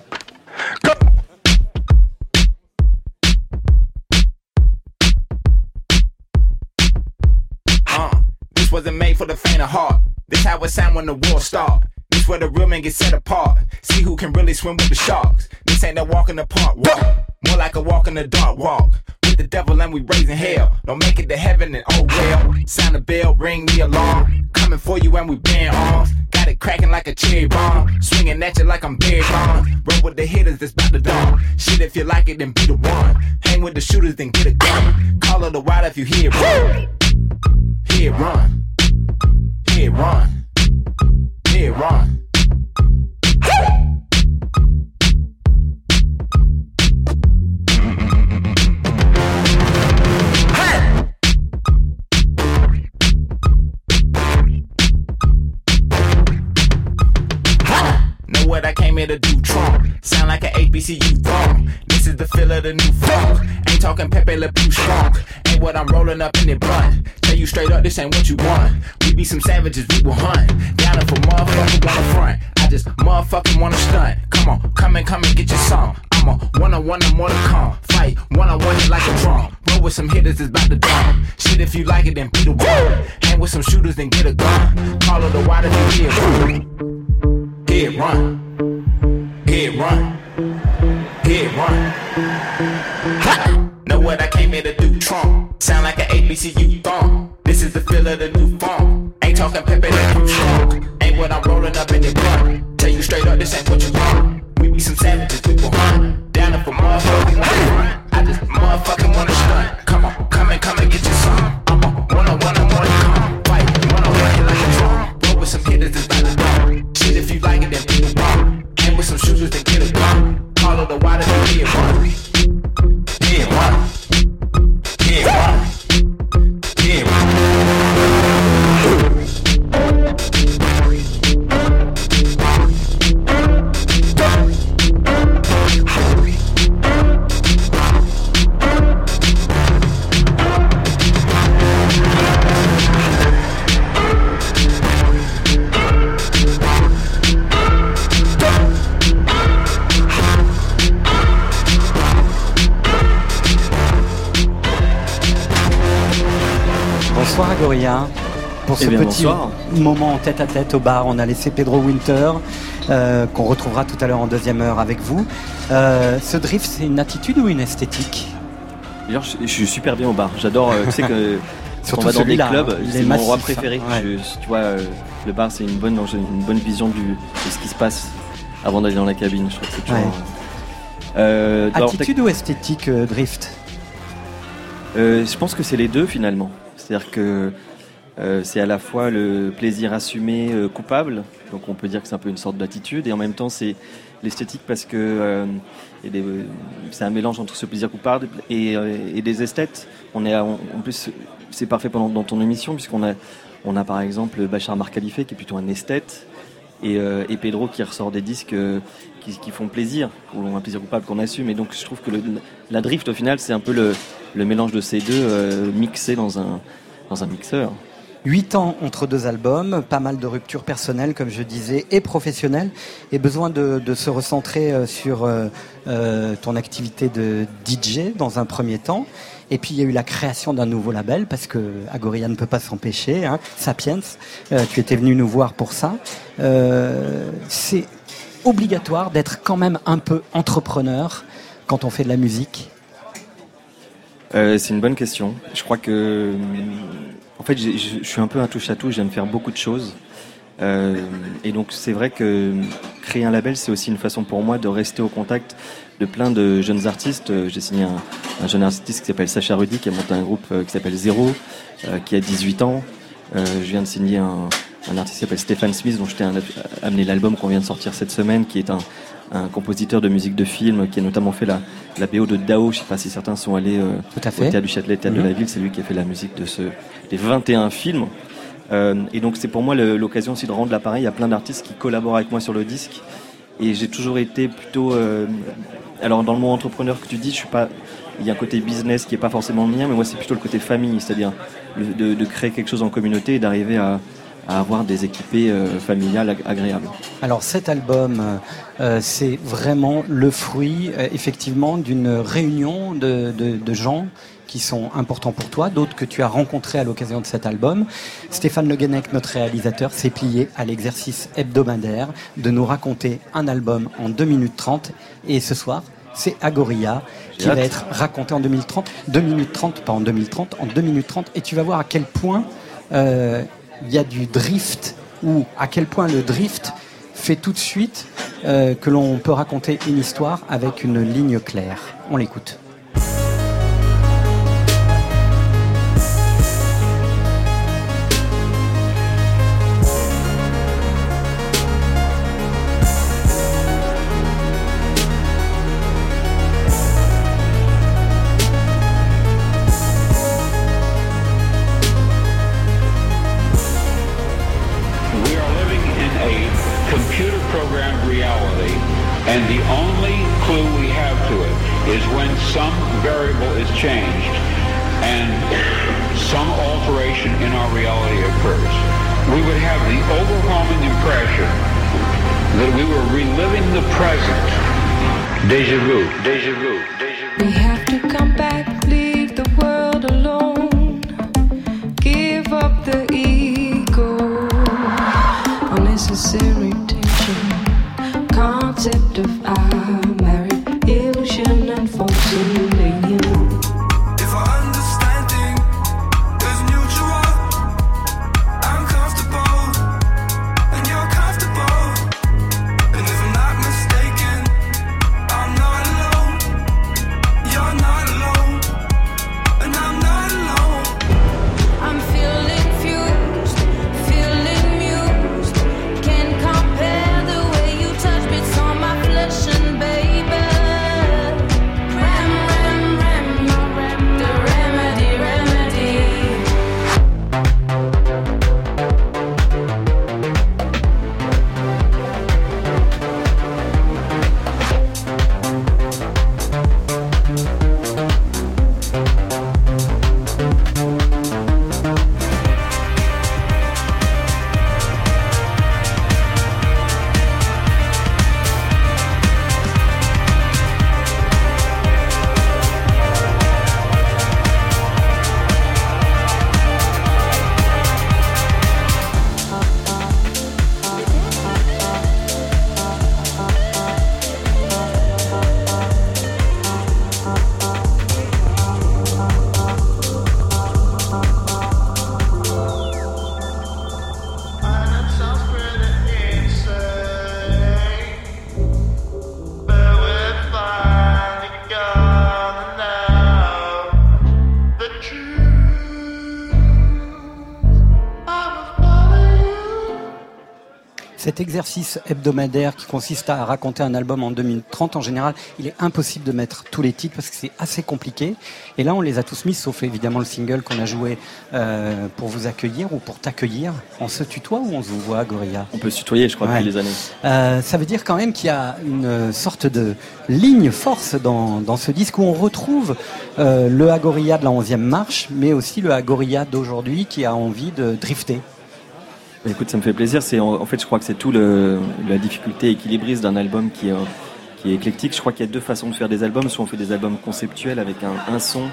Where the real men get set apart. See who can really swim with the sharks. This ain't no walk in the park walk. More like a walk in the dark walk. With the devil and we raising hell. Don't make it to heaven and oh well. Sound the bell, ring the alarm. Coming for you and we bearing arms. Got it cracking like a cherry bomb. Swinging at you like I'm Barry Bonds. Roll with the hitters that's about to dawn. Shit, if you like it, then be the one. Hang with the shooters, then get a gun. Call it a wild if you hear it run. Hear it run. Hear it run. Hear it came here to do, Trump. Sound like an HBCU thumb. This is the feel of the new funk. Ain't talking Pepe Le Pew strong. Ain't what I'm rolling up in the blunt. Tell you straight up, this ain't what you want. We be some savages, we will hunt. Down for motherfucker wanna front. I just motherfucking wanna stunt. Come on, come and come and get your song. I'm a one on one and more to come. Fight one on one like a drum. Roll with some hitters that's about to drum. Shit, if you like it, then be the one. Hang with some shooters, then get a gun. Call it the if you hear it. Hear run. what I came here to do. Trump, sound like an HBCU thong. This is the feel of the new funk. Ain't talking pepper that you trunk. Ain't what I'm rolling up in the blunt. Tell you straight up, this ain't what you want. We be some savages, people will hunt. Down if for motherfucker want. I just motherfucking wanna stunt. Come on, come and come and get your son. I'm a one on one, I'm on come. Fight, one on one, like a drum. Roll with some hitters, it's like a. Shit, if you like it, then people walk. Came with some shooters, then get a gun. Follow the water, then get one. Pour Eh ce bien, petit bonsoir. moment en tête à tête au bar, on a laissé Pedro Winter, euh, qu'on retrouvera tout à l'heure en deuxième heure avec vous. Euh, ce drift, c'est une attitude ou une esthétique? D'ailleurs, je, je suis super bien au bar. J'adore, euh, tu sais que quand Surtout on va dans des clubs, hein, il c'est est mon roi préféré. hein, ouais. Je- tu vois, euh, le bar, c'est une bonne, j'ai une bonne vision du, de ce qui se passe avant d'aller dans la cabine. Je trouve que c'est toujours. Ouais. alors, Attitude ou esthétique drift? Je pense que c'est les deux finalement. C'est-à-dire que euh, c'est à la fois le plaisir assumé euh, coupable, donc on peut dire que c'est un peu une sorte d'attitude, et en même temps c'est l'esthétique parce que euh, c'est un mélange entre ce plaisir coupable et, des esthètes. On est en plus c'est parfait pendant dans ton émission puisqu'on a on a par exemple Bachar Marcalifé qui est plutôt un esthète et, Pedro qui ressort des disques qui, font plaisir, ou un plaisir coupable qu'on assume. Et donc je trouve que la drift au final c'est un peu le, mélange de ces deux mixés dans un, dans un mixeur. Huit ans entre deux albums, pas mal de ruptures personnelles, comme je disais, et professionnelles, et besoin de, se recentrer euh, sur euh, euh, ton activité de DJ dans un premier temps. Et puis il y a eu la création d'un nouveau label, parce que Agoria ne peut pas s'empêcher, hein, Sapiens, tu étais venu nous voir pour ça. C'est obligatoire d'être quand même un peu entrepreneur quand on fait de la musique? C'est une bonne question. Je crois que, hum, fait, j'ai- je suis un peu un touche à tout. J'aime faire beaucoup de choses. Euh, et donc, c'est vrai que créer un label, c'est aussi une façon pour moi de rester au contact de plein de jeunes artistes. Euh, J'ai signé un, un jeune artiste qui s'appelle Sacha Rudy, qui a monté un groupe euh, qui s'appelle Zéro, euh, qui a 18 ans. Euh, je viens de signer un, un artiste qui s'appelle Stéphane Smith, dont je t'ai amené l'album qu'on vient de sortir cette semaine, qui est un, un compositeur de musique de film, qui a notamment fait la, la BO de Dao. Je sais pas si certains sont allés euh, Tout à fait. au Théâtre du Châtelet, Théâtre Mhm. de la Ville. C'est lui qui a fait la musique de ce, des 21 films. Euh, et donc c'est pour moi l'occasion aussi de rendre l'appareil. A plein d'artistes qui collaborent avec moi sur le disque. Et j'ai toujours été plutôt... euh, alors dans le mot entrepreneur que tu dis, je suis pas... Il y a un côté business qui est pas forcément le mien, mais moi c'est plutôt le côté famille, c'est-à-dire de, créer quelque chose en communauté et d'arriver à, à avoir des équipées euh, familiales ag- agréables. Alors cet album, euh, c'est vraiment le fruit euh, effectivement d'une réunion de, de- de gens qui sont importants pour toi, d'autres que tu as rencontrés à l'occasion de cet album. Stéphane Le Guenec, notre réalisateur, s'est plié à l'exercice hebdomadaire de nous raconter un album en 2 minutes 30. Et ce soir, c'est Agoria qui va être raconté en 2030. 2 minutes 30, pas en 2030, en 2 minutes 30. Et tu vas voir à quel point euh, il y a du drift ou à quel point le drift fait tout de suite euh, que l'on peut raconter une histoire avec une ligne claire. On l'écoute. Exercice hebdomadaire qui consiste à raconter un album en 2030, en général, il est impossible de mettre tous les titres parce que c'est assez compliqué. Et là, on les a tous mis, sauf évidemment le single qu'on a joué euh, pour vous accueillir ou pour t'accueillir. On se tutoie ou on se voit, Gorilla? On peut se tutoyer, je crois, depuis les années. Euh, ça veut dire quand même qu'il y a une sorte de ligne force dans, dans ce disque où on retrouve euh, le Agoria de la 11e marche, mais aussi le Agoria d'aujourd'hui qui a envie de drifter. Écoute, ça me fait plaisir. C'est en, fait, je crois que c'est tout le, la difficulté équilibriste d'un album qui est, qui est éclectique. Je crois qu'il y a deux façons de faire des albums. Soit on fait des albums conceptuels avec un, un son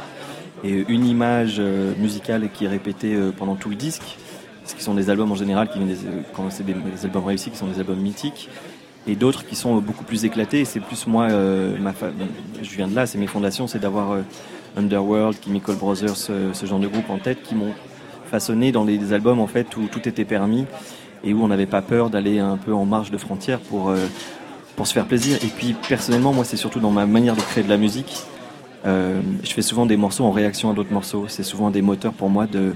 et une image euh, musicale qui est répétée euh, pendant tout le disque. Ce qui sont des albums en général qui viennent euh, quand c'est des, albums réussis, qui sont des albums mythiques. Et d'autres qui sont beaucoup plus éclatés. C'est plus moi, ma je viens de là, c'est mes fondations, c'est d'avoir Underworld, Chemical Brothers, ce, ce genre de groupe en tête qui m'ont façonné dans les, albums en fait où tout était permis et où on n'avait pas peur d'aller un peu en marge de frontières pour, euh, pour se faire plaisir. Et puis personnellement, moi c'est surtout dans ma manière de créer de la musique. Euh, je fais souvent des morceaux en réaction à d'autres morceaux. C'est souvent des moteurs pour moi de,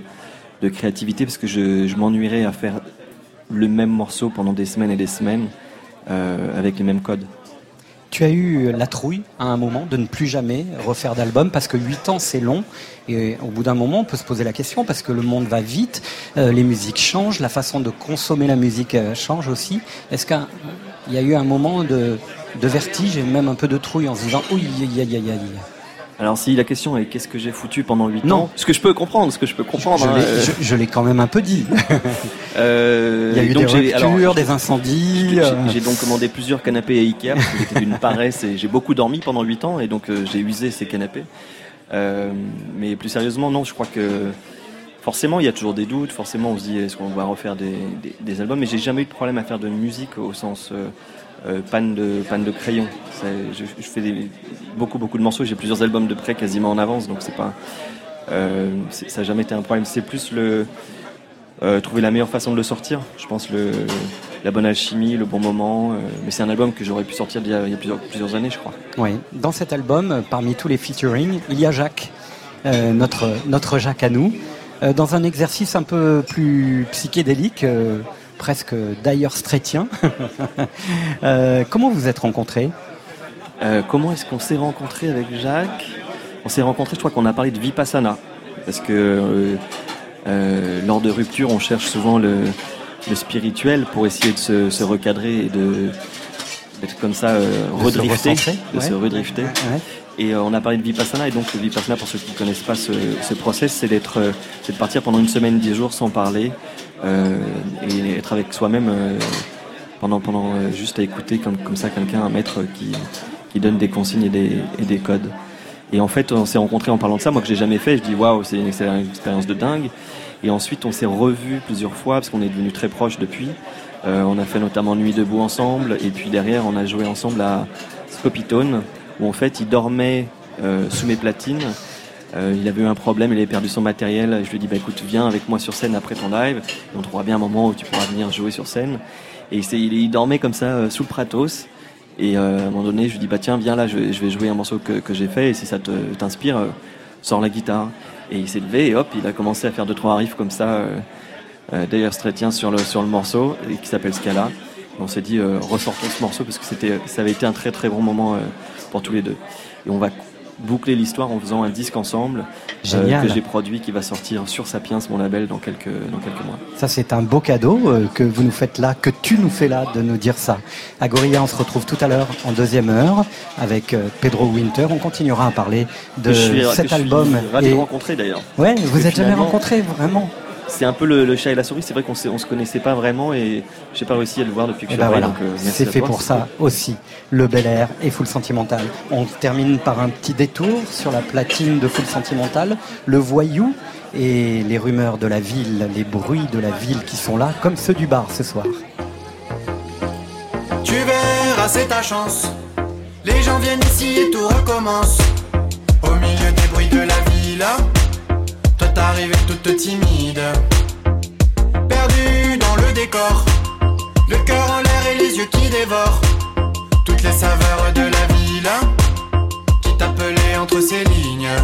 de créativité parce que je, je m'ennuierais à faire le même morceau pendant des semaines et des semaines euh, avec les mêmes codes. Tu as eu la trouille à un moment de ne plus jamais refaire d'album parce que 8 ans c'est long et au bout d'un moment on peut se poser la question parce que le monde va vite, euh, les musiques changent, la façon de consommer la musique euh, change aussi. Est-ce qu'il y a eu un moment de, de vertige et même un peu de trouille en se disant oui, aïe, aïe, aïe, aïe. Alors si la question est qu'est-ce que j'ai foutu pendant 8 Non. ans, ce que je peux comprendre, ce que je peux comprendre. Je hein, l'ai- euh, je- je l'ai quand même un peu dit. Euh, Il y a eu donc des ruptures, alors, des incendies. J'ai euh. j'ai donc commandé plusieurs canapés à Ikea parce que j'étais d'une paresse et j'ai beaucoup dormi pendant 8 ans et donc euh, j'ai usé ces canapés. Euh, mais plus sérieusement, non, je crois que forcément il y a toujours des doutes, forcément on se dit est-ce qu'on va refaire des, des- des albums, mais j'ai jamais eu de problème à faire de musique au sens euh, euh, panne, de, panne de crayon. Je, fais beaucoup beaucoup de morceaux, j'ai plusieurs albums de près quasiment en avance, donc pas euh, ça n'a jamais été un problème. C'est plus le euh, trouver la meilleure façon de le sortir. Je pense le, la bonne alchimie, le bon moment. euh, mais c'est un album que j'aurais pu sortir il y a, plusieurs, années, je crois. Oui. Dans cet album, parmi tous les featuring, il y a Jacques, notre, notre Jacques à nous, dans un exercice un peu plus psychédélique, presque d'ailleurs straitien. Euh, comment vous êtes rencontrés? Euh, comment est-ce qu'on s'est rencontré avec Jacques? On s'est rencontré, je crois qu'on a parlé de Vipassana. Parce que euh, lors de rupture, on cherche souvent le, le spirituel pour essayer de se, se recadrer et de d'être comme ça De se redrifter, recentrer, de ouais. se redrifter. Ouais. Et on a parlé de Vipassana et donc le Vipassana, pour ceux qui ne connaissent pas ce, ce process, c'est d'être, c'est de partir pendant une semaine, dix jours sans parler et être avec soi-même euh, pendant, pendant euh, juste à écouter comme, comme ça quelqu'un, un maître qui, qui donne des consignes et des, et des codes. Et en fait, on s'est rencontrés en parlant de ça, moi que j'ai jamais fait, je dis waouh, c'est une expérience de dingue. Et ensuite, on s'est revus plusieurs fois parce qu'on est devenus très proches depuis. Euh, on a fait notamment Nuit debout ensemble, et puis derrière, on a joué ensemble à Scopitone, où en fait, il dormait euh, sous mes platines. Euh, il avait eu un problème, il avait perdu son matériel. Je lui ai dit, bah, écoute, viens avec moi sur scène après ton live, on trouvera bien un moment où tu pourras venir jouer sur scène. Et il, dormait comme ça euh, sous le Pratos. Et euh, à un moment donné, je lui dis, bah tiens, viens là, je vais, jouer un morceau que, que j'ai fait, et si ça t'inspire, sors la guitare. Et il s'est levé, et hop, il a commencé à faire deux, trois riffs comme ça, d'ailleurs Stretien sur le, sur le morceau, qui s'appelle Scala. On s'est dit, ressortons ce morceau, parce que c'était, ça avait été un très très bon moment pour tous les deux. Et on va boucler l'histoire en faisant un disque ensemble euh, que j'ai produit, qui va sortir sur Sapiens, mon label, dans quelques, dans quelques mois. Ça, c'est un beau cadeau euh, que vous nous faites là, que tu nous fais là, de nous dire ça. À Gorilla, on se retrouve tout à l'heure en deuxième heure avec euh, Pedro Winter. On continuera à parler de suis- cet je suis album. ravi Et- de rencontrer d'ailleurs. Ouais, vous êtes jamais rencontrés, vraiment. C'est un peu le, le chat et la souris. C'est vrai qu'on on se connaissait pas vraiment et j'ai pas réussi à le voir depuis que Et je suis ben arrivé, voilà, donc, euh, c'est fait toi. pour ça aussi. Le Bel Air et Full Sentimental. On termine par un petit détour sur la platine de Full Sentimental, le voyou et les rumeurs de la ville, les bruits de la ville qui sont là, comme ceux du bar ce soir. Tu verras, c'est ta chance. Les gens viennent ici et tout recommence. Au milieu des bruits de la ville, t'arrives toute timide. Perdu dans le décor, le cœur en l'air et les yeux qui dévorent. Toutes les saveurs de la ville qui t'appelaient entre ces lignes.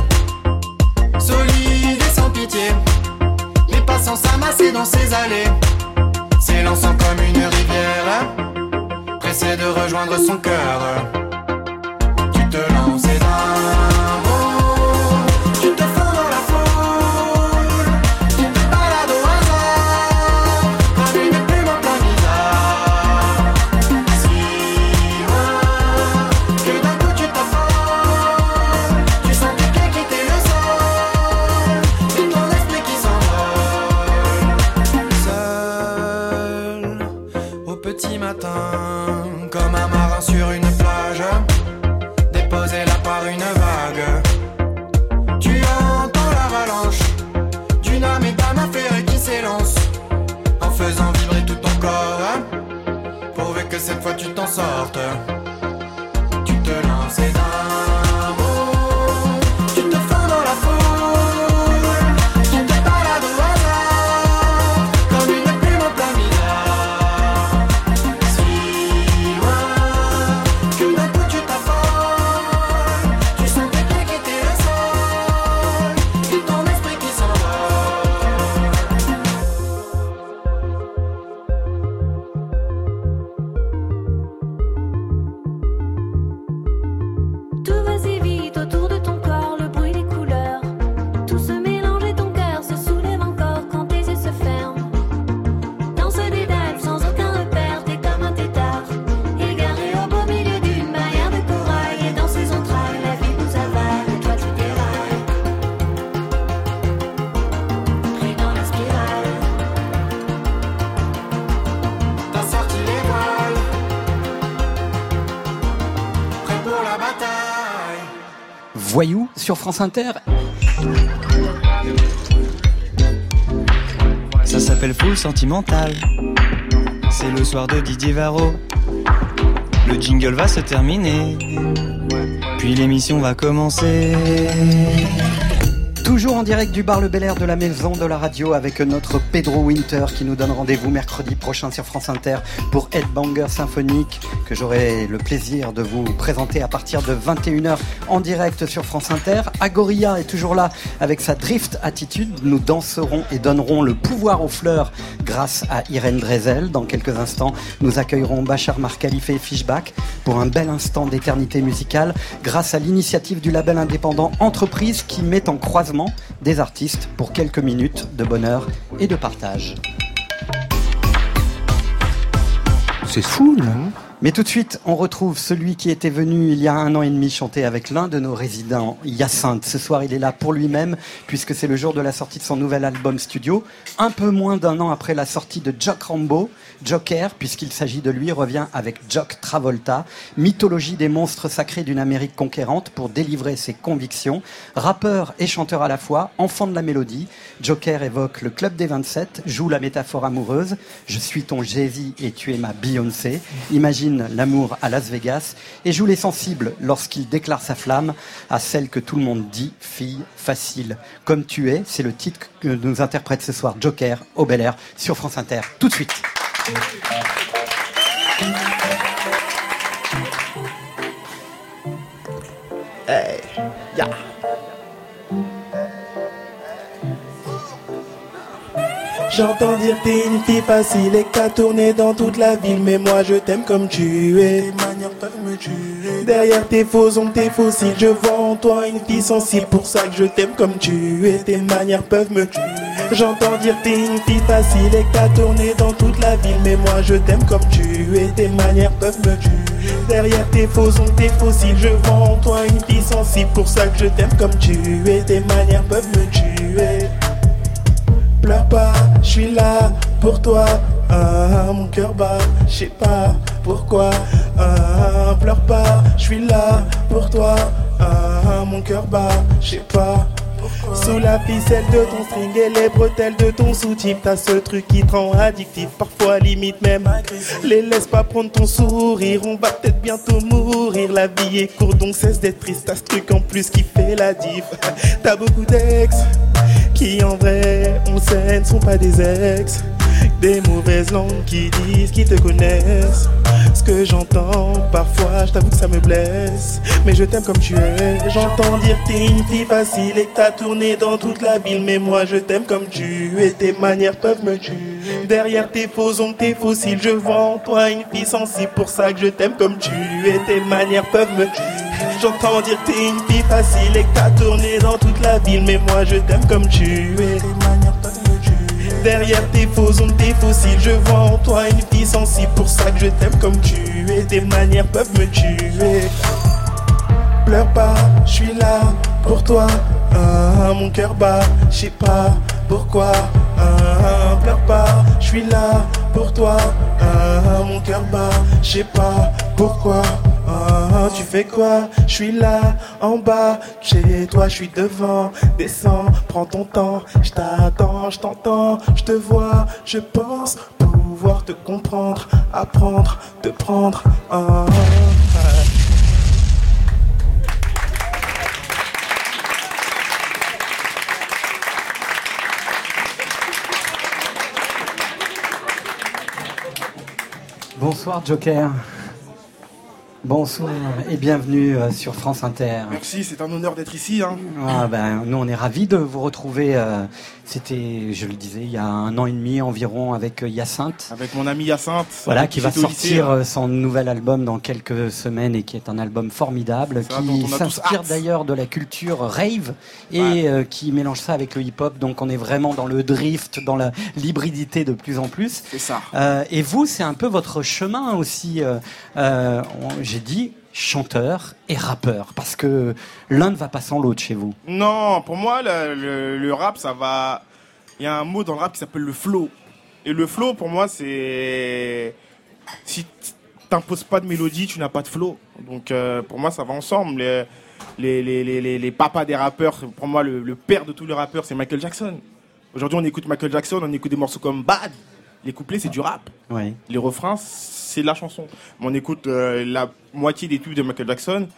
Solide et sans pitié, les passants s'amassaient dans ces allées. S'élançant comme une rivière, pressé de rejoindre son cœur. Tu te lances et France Inter. Ça s'appelle Full Sentimental. C'est le soir de Didier Varro. Le jingle va se terminer. Puis l'émission va commencer. Toujours en direct du bar Le Bel Air de la Maison de la Radio avec notre Pedro Winter qui nous donne rendez-vous mercredi prochain sur France Inter pour Headbanger Symphonique que j'aurai le plaisir de vous présenter à partir de 21h en direct sur France Inter. Agoria est toujours là avec sa drift attitude. Nous danserons et donnerons le pouvoir aux fleurs grâce à Irène Drezel. Dans quelques instants, nous accueillerons Bachar Markhalife et Fishback pour un bel instant d'éternité musicale grâce à l'initiative du label indépendant Entreprise qui met en croisement des artistes pour quelques minutes de bonheur et de partage. C'est fou, non? Mais tout de suite, on retrouve celui qui était venu il y a un an et demi chanter avec l'un de nos résidents, Hyacinthe. Ce soir, il est là pour lui-même, puisque c'est le jour de la sortie de son nouvel album studio. Un peu moins d'un an après la sortie de Jock Rambo, Joker, puisqu'il s'agit de lui, revient avec Jock Travolta, mythologie des monstres sacrés d'une Amérique conquérante pour délivrer ses convictions. Rappeur et chanteur à la fois, enfant de la mélodie, Joker évoque le club des 27, joue la métaphore amoureuse. Je suis ton Jay-Z et tu es ma Beyoncé. Imagine l'amour à Las Vegas et joue les sensibles lorsqu'il déclare sa flamme à celle que tout le monde dit fille facile. Comme tu es, c'est le titre que nous interprète ce soir Joker au Bel Air sur France Inter. Tout de suite. Ya. J'entends dire t'es une fille facile et qu'à tourner dans toute la ville Mais moi je t'aime comme tu es. Tes manières peuvent me tuer. Derrière tes faux ongles, tes fossiles Je vois en toi une fille sensible Pour ça que je t'aime comme tu es. Tes manières peuvent me tuer. J'entends dire t'es une fille facile et qu'à tourner dans toute la ville Mais moi je t'aime comme tu es. Tes manières peuvent me tuer. Derrière tes faux ongles, tes fossiles Je vois en toi une fille sensible Pour ça que je t'aime comme tu es. Tes manières peuvent me tuer Pleure pas, je suis là pour toi. Ah, mon cœur bat, je sais pas pourquoi. Ah, pleure pas, je suis là pour toi. Ah, mon cœur bat, je sais pas. Sous la ficelle de ton string et les bretelles de ton sous-type T'as ce truc qui te rend addictif, parfois limite même Les laisse pas prendre ton sourire, on va peut-être bientôt mourir La vie est courte donc cesse d'être triste, t'as ce truc en plus qui fait la diff T'as beaucoup d'ex qui en vrai, on sait, ne sont pas des ex Des mauvaises langues qui disent qu'ils te connaissent ce que j'entends. Parfois, je t'avoue que ça me blesse. Mais je t'aime comme tu es. J'entends dire t'es une fille facile et que t'as tourné dans toute la ville. Mais moi, je t'aime comme tu es. Tes manières peuvent me tuer. Derrière tes faux ongles, tes fossiles, je vois en toi une fille sensible. Pour ça que je t'aime comme tu es. Tes manières peuvent me tuer. J'entends dire t'es une fille facile et que t'as tourné dans toute la ville. Mais moi, je t'aime comme tu es. Tes manières peuvent me. Derrière tes faux ongles, tes fossiles, je vois en toi une fille sensible. Pour ça que je t'aime comme tu es. Tes manières peuvent me tuer. Pleure pas, je suis là pour toi. Ah, mon cœur bat, je sais pas pourquoi. Ah, pleure pas, je suis là pour toi. Ah, mon cœur bat, je sais pas pourquoi. Ah, tu fais quoi? Je suis là en bas, chez toi, je suis devant. Descends, prends ton temps, je t'attends, je t'entends, je te vois, je pense pouvoir te comprendre, apprendre, te prendre. Ah, Bonsoir Joker. Bonsoir et bienvenue euh, sur France Inter. Merci, c'est un honneur d'être ici. Hein. Ah ben, nous, on est ravis de vous retrouver. euh, C'était, je le disais, il y a un an et demi environ avec Hyacinthe. Avec mon ami Hyacinthe. Voilà, qui va lycée, sortir hein. euh, son nouvel album dans quelques semaines et qui est un album formidable, Ça, qui s'inspire d'ailleurs de la culture rave et euh, qui mélange ça avec le hip-hop. Donc on est vraiment dans le drift, dans la l'hybridité de plus en plus. C'est ça. Euh, et vous, c'est un peu votre chemin aussi. euh, J'ai dit chanteur et rappeur parce que l'un ne va pas sans l'autre chez vous. Non, pour moi, le, rap, ça va. Il y a un mot dans le rap qui s'appelle le flow. Et le flow, pour moi, c'est. Si t'imposes pas de mélodie, tu n'as pas de flow. Donc, euh, pour moi, ça va ensemble. Les, les, papas des rappeurs, pour moi, le père de tous les rappeurs, c'est Michael Jackson. Aujourd'hui, on écoute Michael Jackson, on écoute des morceaux comme Bad. Les couplets, c'est du rap. Les refrains, c'est de la chanson. Mais on écoute euh, la moitié des tubes de Michael Jackson,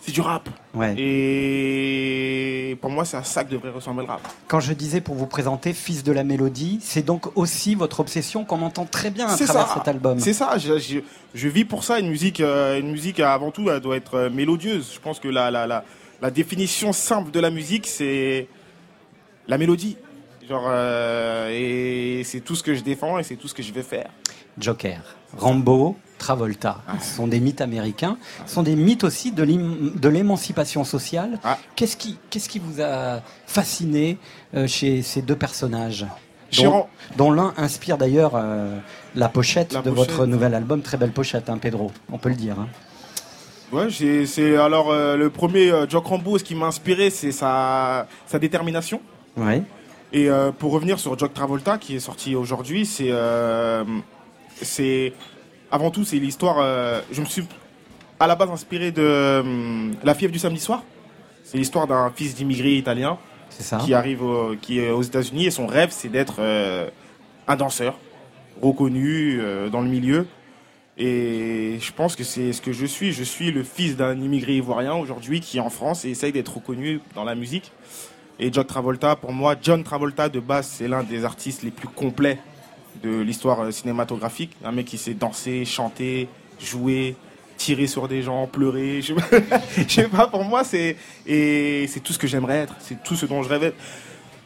c'est du rap. Ouais. Et pour moi, c'est à ça que devrait ressembler le rap. Quand je disais pour vous présenter Fils de la mélodie, c'est donc aussi votre obsession qu'on entend très bien à C'est travers ça. cet album. C'est ça. Je, je- je vis pour ça. Une musique, euh, une musique avant tout, elle doit être euh, mélodieuse. Je pense que la, la, la, la définition simple de la musique, c'est la mélodie. Genre, euh, et c'est tout ce que je défends et c'est tout ce que je vais faire. Joker, Rambo, Travolta, ce sont des mythes américains, ce sont des mythes aussi de l'émancipation sociale. Qu'est-ce qui, qu'est-ce qui vous a fasciné euh, chez ces deux personnages dont, dont l'un inspire d'ailleurs euh, la pochette La de pochette. votre nouvel album, très belle pochette, hein, Pedro, on peut le dire. hein. Ouais, c'est alors le premier Jock Rambo, ce qui m'a inspiré, c'est sa, sa détermination. Ouais. Et euh, pour revenir sur Jock Travolta, qui est sorti aujourd'hui, c'est euh, c'est avant tout c'est l'histoire. euh, je me suis à la base inspiré de euh, La fièvre du samedi soir. C'est l'histoire d'un fils d'immigré italien ça. qui arrive au- qui est aux États-Unis et son rêve c'est d'être euh, un danseur reconnu euh, dans le milieu. Et je pense que c'est ce que je suis. Je suis le fils d'un immigré ivoirien aujourd'hui qui est en France et essaye d'être reconnu dans la musique. Et John Travolta, pour moi, John Travolta de base, c'est l'un des artistes les plus complets de l'histoire euh, cinématographique. Un mec qui sait danser, chanter, jouer, tirer sur des gens, pleurer. Je sais pas, pour moi, c'est et c'est tout ce que j'aimerais être. C'est tout ce dont je rêvais.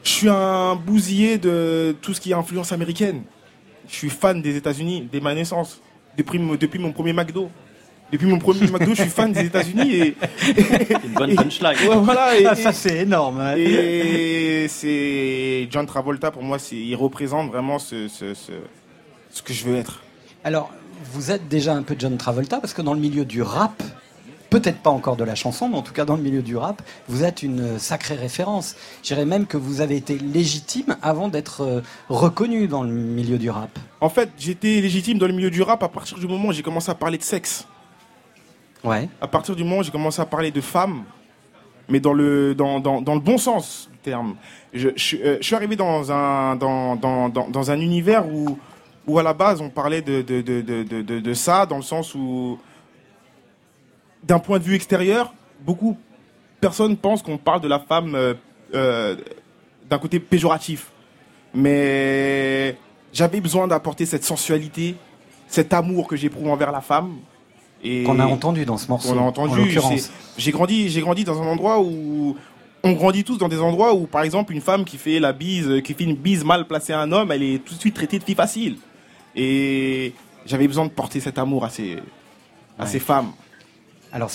Je suis un bousillé de tout ce qui est influence américaine. Je suis fan des États-Unis dès ma naissance, depuis, depuis mon premier McDo. Depuis mon premier McDo, je suis fan des États-Unis et Une bonne punchline. Ouais, voilà, et- Ah, ça c'est énorme. hein. et c'est John Travolta pour moi, c'est il représente vraiment ce, ce, ce, ce que je veux être. Alors, vous êtes déjà un peu John Travolta parce que dans le milieu du rap, peut-être pas encore de la chanson, mais en tout cas dans le milieu du rap, vous êtes une sacrée référence. Je dirais même que vous avez été légitime avant d'être euh, reconnu dans le milieu du rap. En fait, j'étais légitime dans le milieu du rap à partir du moment où j'ai commencé à parler de sexe. À partir du moment où j'ai commencé à parler de femmes, mais dans le, dans, dans, dans le bon sens du terme. Je, euh, suis arrivé dans un, dans, dans, dans, un univers où, où à la base on parlait de, de, de, de- de ça, dans le sens où, d'un point de vue extérieur, beaucoup de personnes pensent qu'on parle de la femme euh, euh, d'un côté péjoratif. Mais j'avais besoin d'apporter cette sensualité cet amour que j'éprouve envers la femme. Qu'on a entendu dans ce morceau, Qu'on a en entendu. J'ai grandi, j'ai grandi dans un endroit où on grandit tous dans des endroits où, par exemple, une femme qui fait la bise, qui fait une bise mal placée à un homme, elle est tout de suite traitée de fille facile. Et j'avais besoin de porter cet amour à ces, à Ouais. ces femmes. Alors,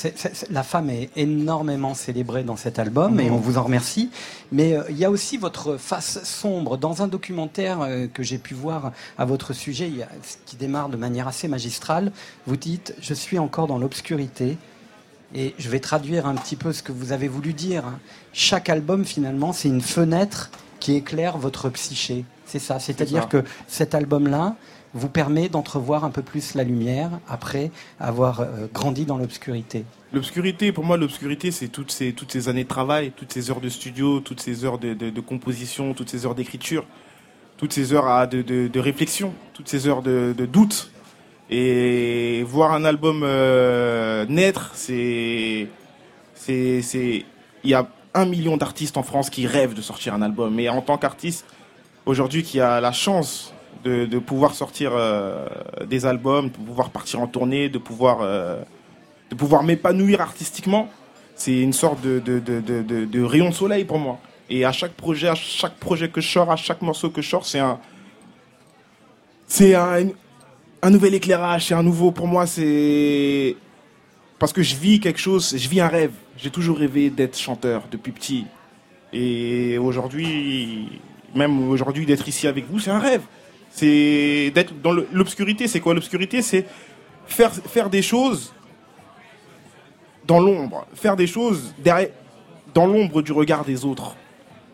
la femme est énormément célébrée dans cet album et Mhm. on vous en remercie. Mais euh, il y a aussi votre face sombre. Dans un documentaire euh, que j'ai pu voir à votre sujet, il y a- qui démarre de manière assez magistrale, vous dites Je suis encore dans l'obscurité. Et je vais traduire un petit peu ce que vous avez voulu dire. Chaque album, finalement, c'est une fenêtre qui éclaire votre psyché. C'est ça. C'est-à-dire que cet album-là vous permet d'entrevoir un peu plus la lumière après avoir euh, grandi dans l'obscurité. L'obscurité, pour moi, l'obscurité, c'est toutes ces, toutes ces années de travail, toutes ces heures de studio, toutes ces heures de, de- composition, toutes ces heures d'écriture, toutes ces heures de, de- réflexion, toutes ces heures de, doute. Et voir un album euh, naître, c'est- Il y a un million d'artistes en France qui rêvent de sortir un album. Et en tant qu'artiste, aujourd'hui, qui a la chance de, pouvoir sortir euh, des albums, de pouvoir partir en tournée, de pouvoir. euh, pouvoir m'épanouir artistiquement, c'est une sorte de rayon de soleil pour moi. Et à chaque projet, à chaque projet que je sors, à chaque morceau que je sors, c'est un, c'est un, un nouvel éclairage, c'est un nouveau, pour moi, c'est, parce que je vis quelque chose, je vis un rêve. J'ai toujours rêvé d'être chanteur depuis petit. Et aujourd'hui, même aujourd'hui, d'être ici avec vous, c'est un rêve. C'est d'être dans l'obscurité. C'est quoi l'obscurité? C'est faire, faire des choses dans l'ombre, faire des choses derrière, dans l'ombre du regard des autres.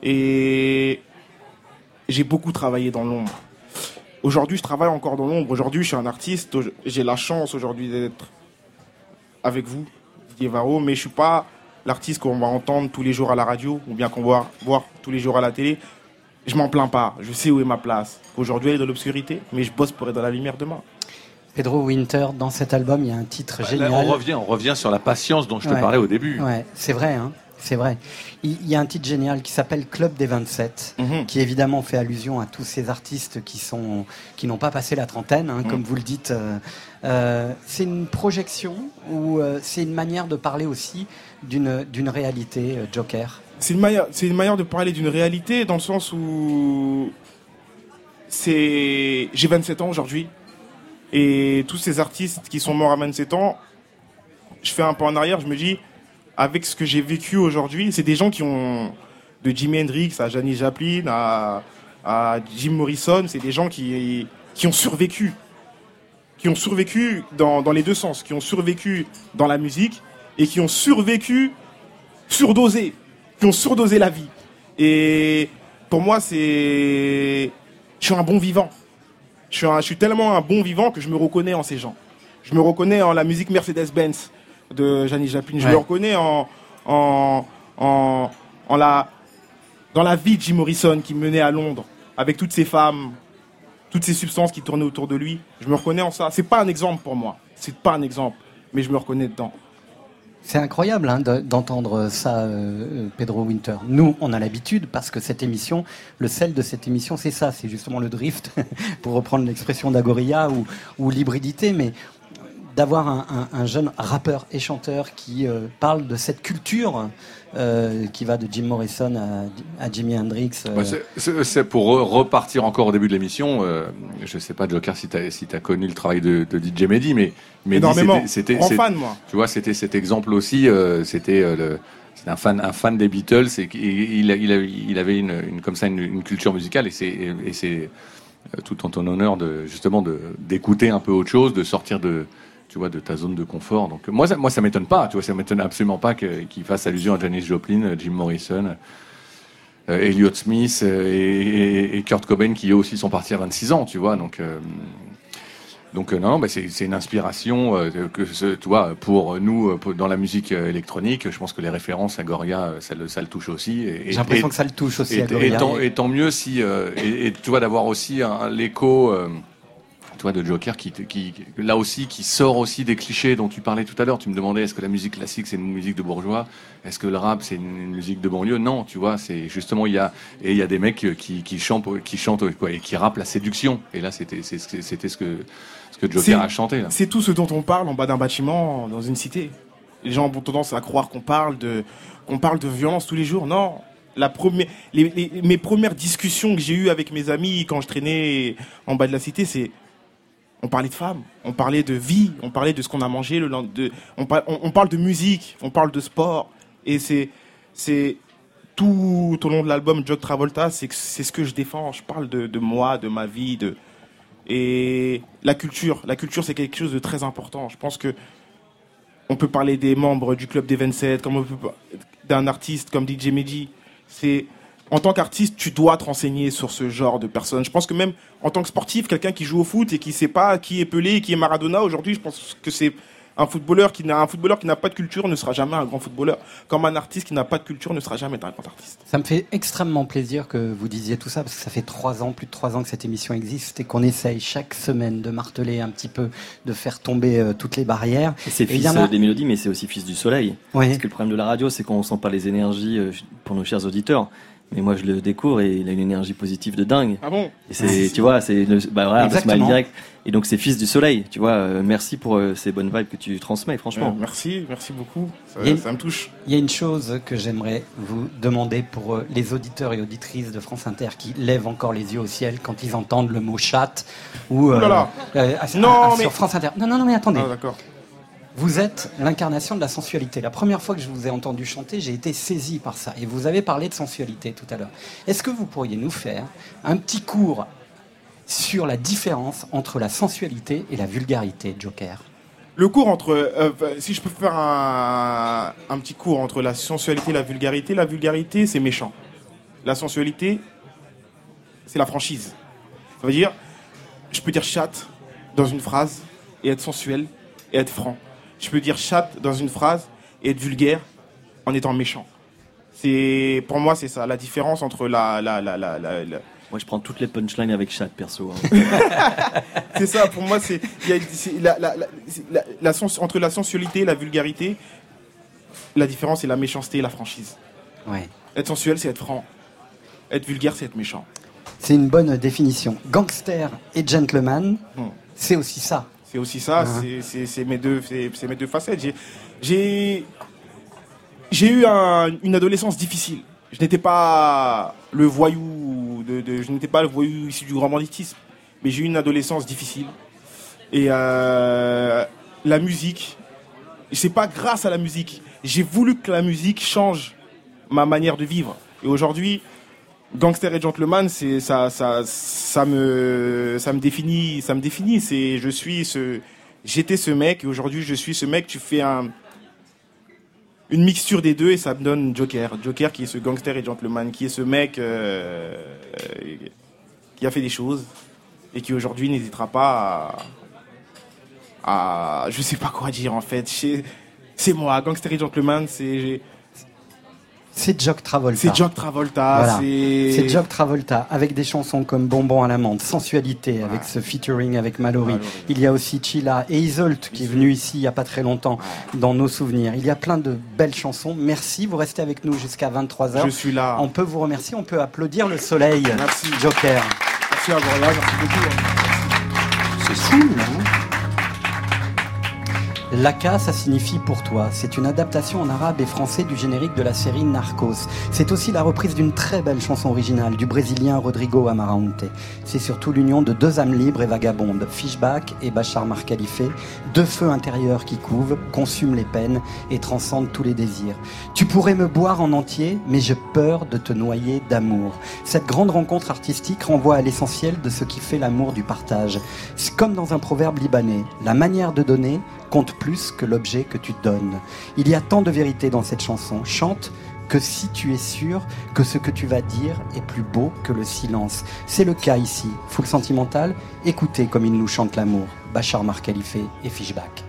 Et j'ai beaucoup travaillé dans l'ombre. Aujourd'hui, je travaille encore dans l'ombre. Aujourd'hui, je suis un artiste. J'ai la chance aujourd'hui d'être avec vous, Didier Varro, mais je suis pas l'artiste qu'on va entendre tous les jours à la radio ou bien qu'on va voir tous les jours à la télé. Je m'en plains pas. Je sais où est ma place. Aujourd'hui, elle est dans l'obscurité, mais je bosse pour être dans la lumière demain. Pedro Winter, dans cet album, il y a un titre Là, génial. on revient, on revient sur la patience dont je te parlais au début. Ouais, c'est vrai, hein, c'est vrai. Il y a un titre génial qui s'appelle Club des 27, Mhm. qui évidemment fait allusion à tous ces artistes qui sont qui n'ont pas passé la trentaine, hein, Mhm. comme vous le dites. euh, euh, c'est une projection ou euh, c'est une manière de parler aussi d'une d'une réalité, euh, Joker? C'est une manière, c'est une manière de parler d'une réalité dans le sens où c'est, j'ai 27 ans aujourd'hui et tous ces artistes qui sont morts à 27 ans, je fais un pas en arrière, je me dis, avec ce que j'ai vécu aujourd'hui, c'est des gens qui ont, de Jimi Hendrix à Janis Joplin à, Jim Morrison, c'est des gens qui, qui ont survécu, qui ont survécu dans, dans les deux sens, qui ont survécu dans la musique et qui ont survécu surdosé, qui ont surdosé la vie. Et pour moi, c'est. Je suis un bon vivant. Je suis, un- je suis tellement un bon vivant que je me reconnais en ces gens. Je me reconnais en la musique Mercedes-Benz de Janis Joplin. Je Ouais. me reconnais en, en, en, en la, dans la vie de Jim Morrison qui menait à Londres avec toutes ces femmes, toutes ces substances qui tournaient autour de lui. Je me reconnais en ça. C'est pas un exemple pour moi. C'est pas un exemple, mais je me reconnais dedans. C'est incroyable hein, de- d'entendre ça, euh, euh, Pedro Winter. Nous, on a l'habitude parce que cette émission, le sel de cette émission, c'est ça, c'est justement le drift, pour reprendre l'expression d'Agoria ou, ou l'hybridité, mais d'avoir un, un- un jeune rappeur et chanteur qui euh, parle de cette culture euh, qui va de Jim Morrison à, à Jimi Hendrix. euh, Bah, c'est- pour re- repartir encore au début de l'émission. euh, je sais pas, Joker, si tu as, si as connu le travail de, de DJ Mehdi, mais Énormément. c'était- fan, moi. Tu vois, c'était cet exemple aussi. euh, c'était euh, le- un fan, un fan des Beatles et qu'il- il, a- il, avait une, une- comme ça une, une culture musicale et c'est et c'est tout en ton honneur de justement de d'écouter un peu autre chose, de sortir de tu vois de ta zone de confort. Donc moi ça, moi ça m'étonne pas, tu vois, ça m'étonne absolument pas qu'il fasse allusion à Janis Joplin, euh, Jim Morrison. euh, Elliott Smith euh, et, et- et Kurt Cobain qui eux aussi sont partis à 26 ans, tu vois. Donc, euh, donc non, bah, c'est une inspiration euh, que ce- tu vois pour nous pour- dans la musique électronique. Je pense que les références à Goria, ça le, ça le touche aussi. J'ai l'impression que ça le touche aussi et, à Goria. Et tant, mieux si et, tu vois d'avoir aussi l'écho. Euh, toi, de Joker, qui, qui, là aussi, qui sort aussi des clichés dont tu parlais tout à l'heure. Tu me demandais, est-ce que la musique classique, c'est une musique de bourgeois? Est-ce que le rap, c'est une, musique de banlieue? Non, tu vois, c'est justement, il y a, et il y a des mecs qui, qui chantent, qui chantent, quoi, et qui rappent la séduction. Et là, c'était, c'était ce que, ce que Joker a chanté. C'est tout ce dont on parle en bas d'un bâtiment dans une cité. Les gens ont tendance à croire qu'on parle de qu'on parle de violence tous les jours. Non, la première, les, les- mes premières discussions que j'ai eues avec mes amis quand je traînais en bas de la cité, c'est on parlait de femmes, on parlait de vie, on parlait de ce qu'on a mangé le lend- de, on, par- on- on parle de musique, on parle de sport, et c'est tout au long de l'album Jog Travolta, c'est ce que je défends. Je parle de, moi, de ma vie, de et la culture. La culture, c'est quelque chose de très important. Je pense que on peut parler des membres du club des 27, comme d'un artiste comme DJ Mehdi. C'est en tant qu'artiste, tu dois te renseigner sur ce genre de personnes. Je pense que même en tant que sportif, quelqu'un qui joue au foot et qui sait pas qui est Pelé, qui est Maradona, aujourd'hui, je pense que c'est un footballeur qui n'a un footballeur qui n'a pas de culture ne sera jamais un grand footballeur. Comme un artiste qui n'a pas de culture ne sera jamais un grand artiste. Ça me fait extrêmement plaisir que vous disiez tout ça, parce que ça fait trois ans, plus de trois ans que cette émission existe et qu'on essaye chaque semaine de marteler un petit peu, de faire tomber euh, toutes les barrières. C'est fils a- euh, des mélodies, mais c'est aussi fils du soleil. Oui. Parce que le problème de la radio, c'est qu'on sent pas les énergies euh, pour nos chers auditeurs. Mais moi, je le découvre et il a une énergie positive de dingue. Ah bon Et c'est, tu vois, c'est le, bah voilà, le smile Exactement. direct. Et donc, c'est fils du soleil. Tu vois, euh, merci pour euh, ces bonnes vibes que tu transmets, franchement. Euh, merci, merci beaucoup. Ça, a- me touche. Il y a une chose que j'aimerais vous demander pour euh, les auditeurs et auditrices de France Inter qui lèvent encore les yeux au ciel quand ils entendent le mot chatte ou Ouh là là. euh, à- Non, à- mais- sur France Inter. Non, non, non, mais attendez. Ah, d'accord. Vous êtes l'incarnation de la sensualité. La première fois que je vous ai entendu chanter, j'ai été saisi par ça. Et vous avez parlé de sensualité tout à l'heure. Est-ce que vous pourriez nous faire un petit cours sur la différence entre la sensualité et la vulgarité, Joker? Le cours entre, euh, si je peux faire un, un petit cours entre la sensualité et la vulgarité, la vulgarité c'est méchant. La sensualité, c'est la franchise. Ça veut dire, je peux dire chatte dans une phrase et être sensuel et être franc. Je peux dire chatte dans une phrase et être vulgaire en étant méchant. C'est, pour moi, c'est ça la différence entre la, la, la, la, la- la- Moi, je prends toutes les punchlines avec chat, perso. hein. c'est ça, pour moi, c'est la, entre la sensualité et la vulgarité. La différence, c'est la méchanceté et la franchise. Ouais. Être sensuel, c'est être franc. Être vulgaire, c'est être méchant. C'est une bonne définition. Gangster et gentleman, Hmm. c'est aussi ça. C'est aussi ça, Ah. c'est- mes, deux- c'est- c'est mes deux facettes. J'ai- J'ai j'ai eu un- une adolescence difficile. Je n'étais pas le voyou, de, de- je n'étais pas le voyou issu du grand banditisme, mais j'ai eu une adolescence difficile. Et euh, la musique, c'est pas grâce à la musique. J'ai voulu que la musique change ma manière de vivre. Et aujourd'hui, Gangster et Gentleman, c'est ça, me, ça me définit, ça me définit. C'est, je suis ce, j'étais ce mec et aujourd'hui je suis ce mec. Tu fais un, une mixture des deux et ça me donne Joker. Joker qui est ce gangster et gentleman, qui est ce mec euh, euh, qui a fait des choses et qui aujourd'hui n'hésitera pas à, à, je sais pas quoi dire en fait. C'est moi, gangster et gentleman. C'est C'est Jock Travolta. C'est Jock Travolta, Voilà. c'est- Jock Travolta avec des chansons comme Bonbon à l'amande, Sensualité avec ce featuring avec Mallory. Mallory. Il y a aussi Chilla et Isolt qui est venu ici il y a pas très longtemps dans nos souvenirs. Il y a plein de belles chansons. Merci, vous restez avec nous jusqu'à 23h. Je suis là. On peut vous remercier, on peut applaudir le soleil. Merci. Joker. Merci à vous, merci beaucoup. hein. C'est fou, non Laka, ça signifie pour toi. C'est une adaptation en arabe et français du générique de la série Narcos. C'est aussi la reprise d'une très belle chanson originale du brésilien Rodrigo Amarante. C'est surtout l'union de deux âmes libres et vagabondes, Fishback et Bachar Mar Khalife, deux feux intérieurs qui couvent, consument les peines et transcendent tous les désirs. Tu pourrais me boire en entier, mais j'ai peur de te noyer d'amour. Cette grande rencontre artistique renvoie à l'essentiel de ce qui fait l'amour du partage. Comme dans un proverbe libanais, la manière de donner compte plus que l'objet que tu donnes. Il y a tant de vérité dans cette chanson. Chante que si tu es sûr que ce que tu vas dire est plus beau que le silence. C'est le cas ici. Full sentimental, écoutez comme il nous chante l'amour. Bachar Mar Khalife et Fishback.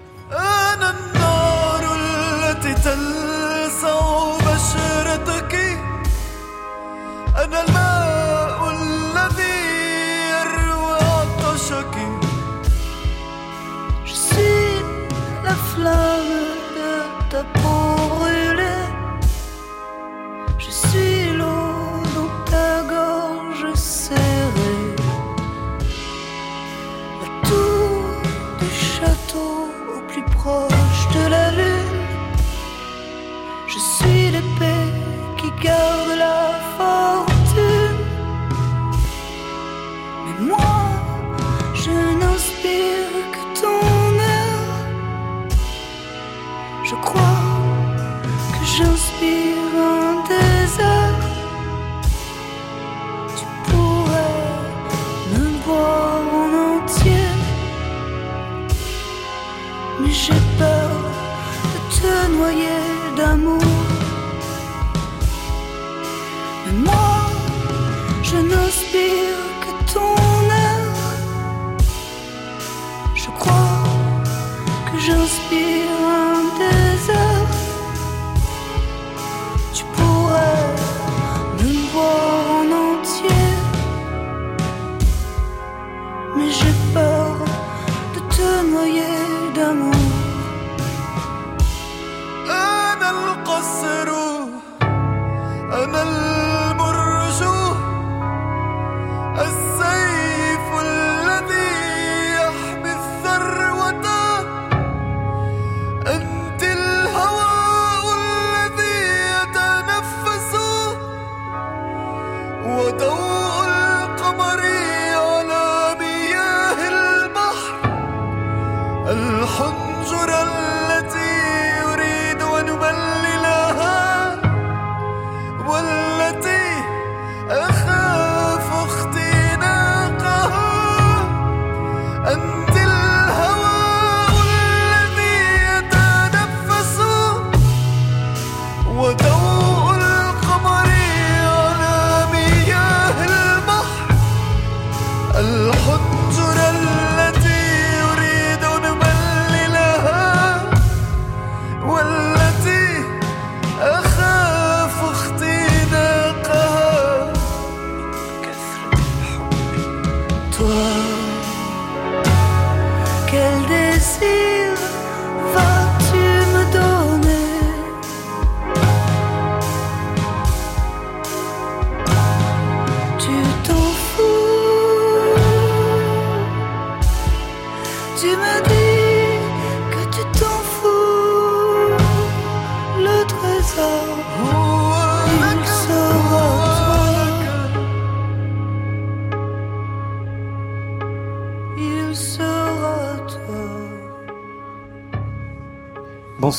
Ta peau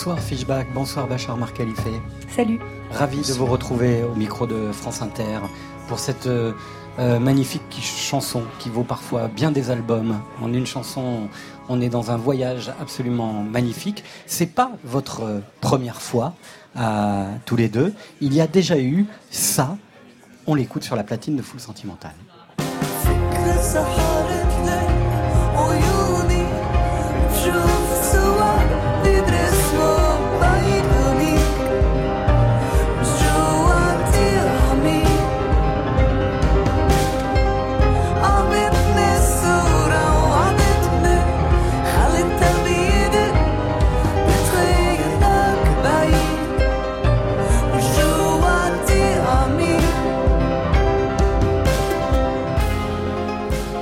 Bonsoir Fishback, bonsoir Bachar Marcalifé. Salut. Ravi de vous retrouver au micro de France Inter pour cette euh, euh, magnifique chanson qui vaut parfois bien des albums. En une chanson, on est dans un voyage absolument magnifique. C'est pas votre euh, première fois à tous les deux. Il y a déjà eu ça. On l'écoute sur la platine de Full Sentimental.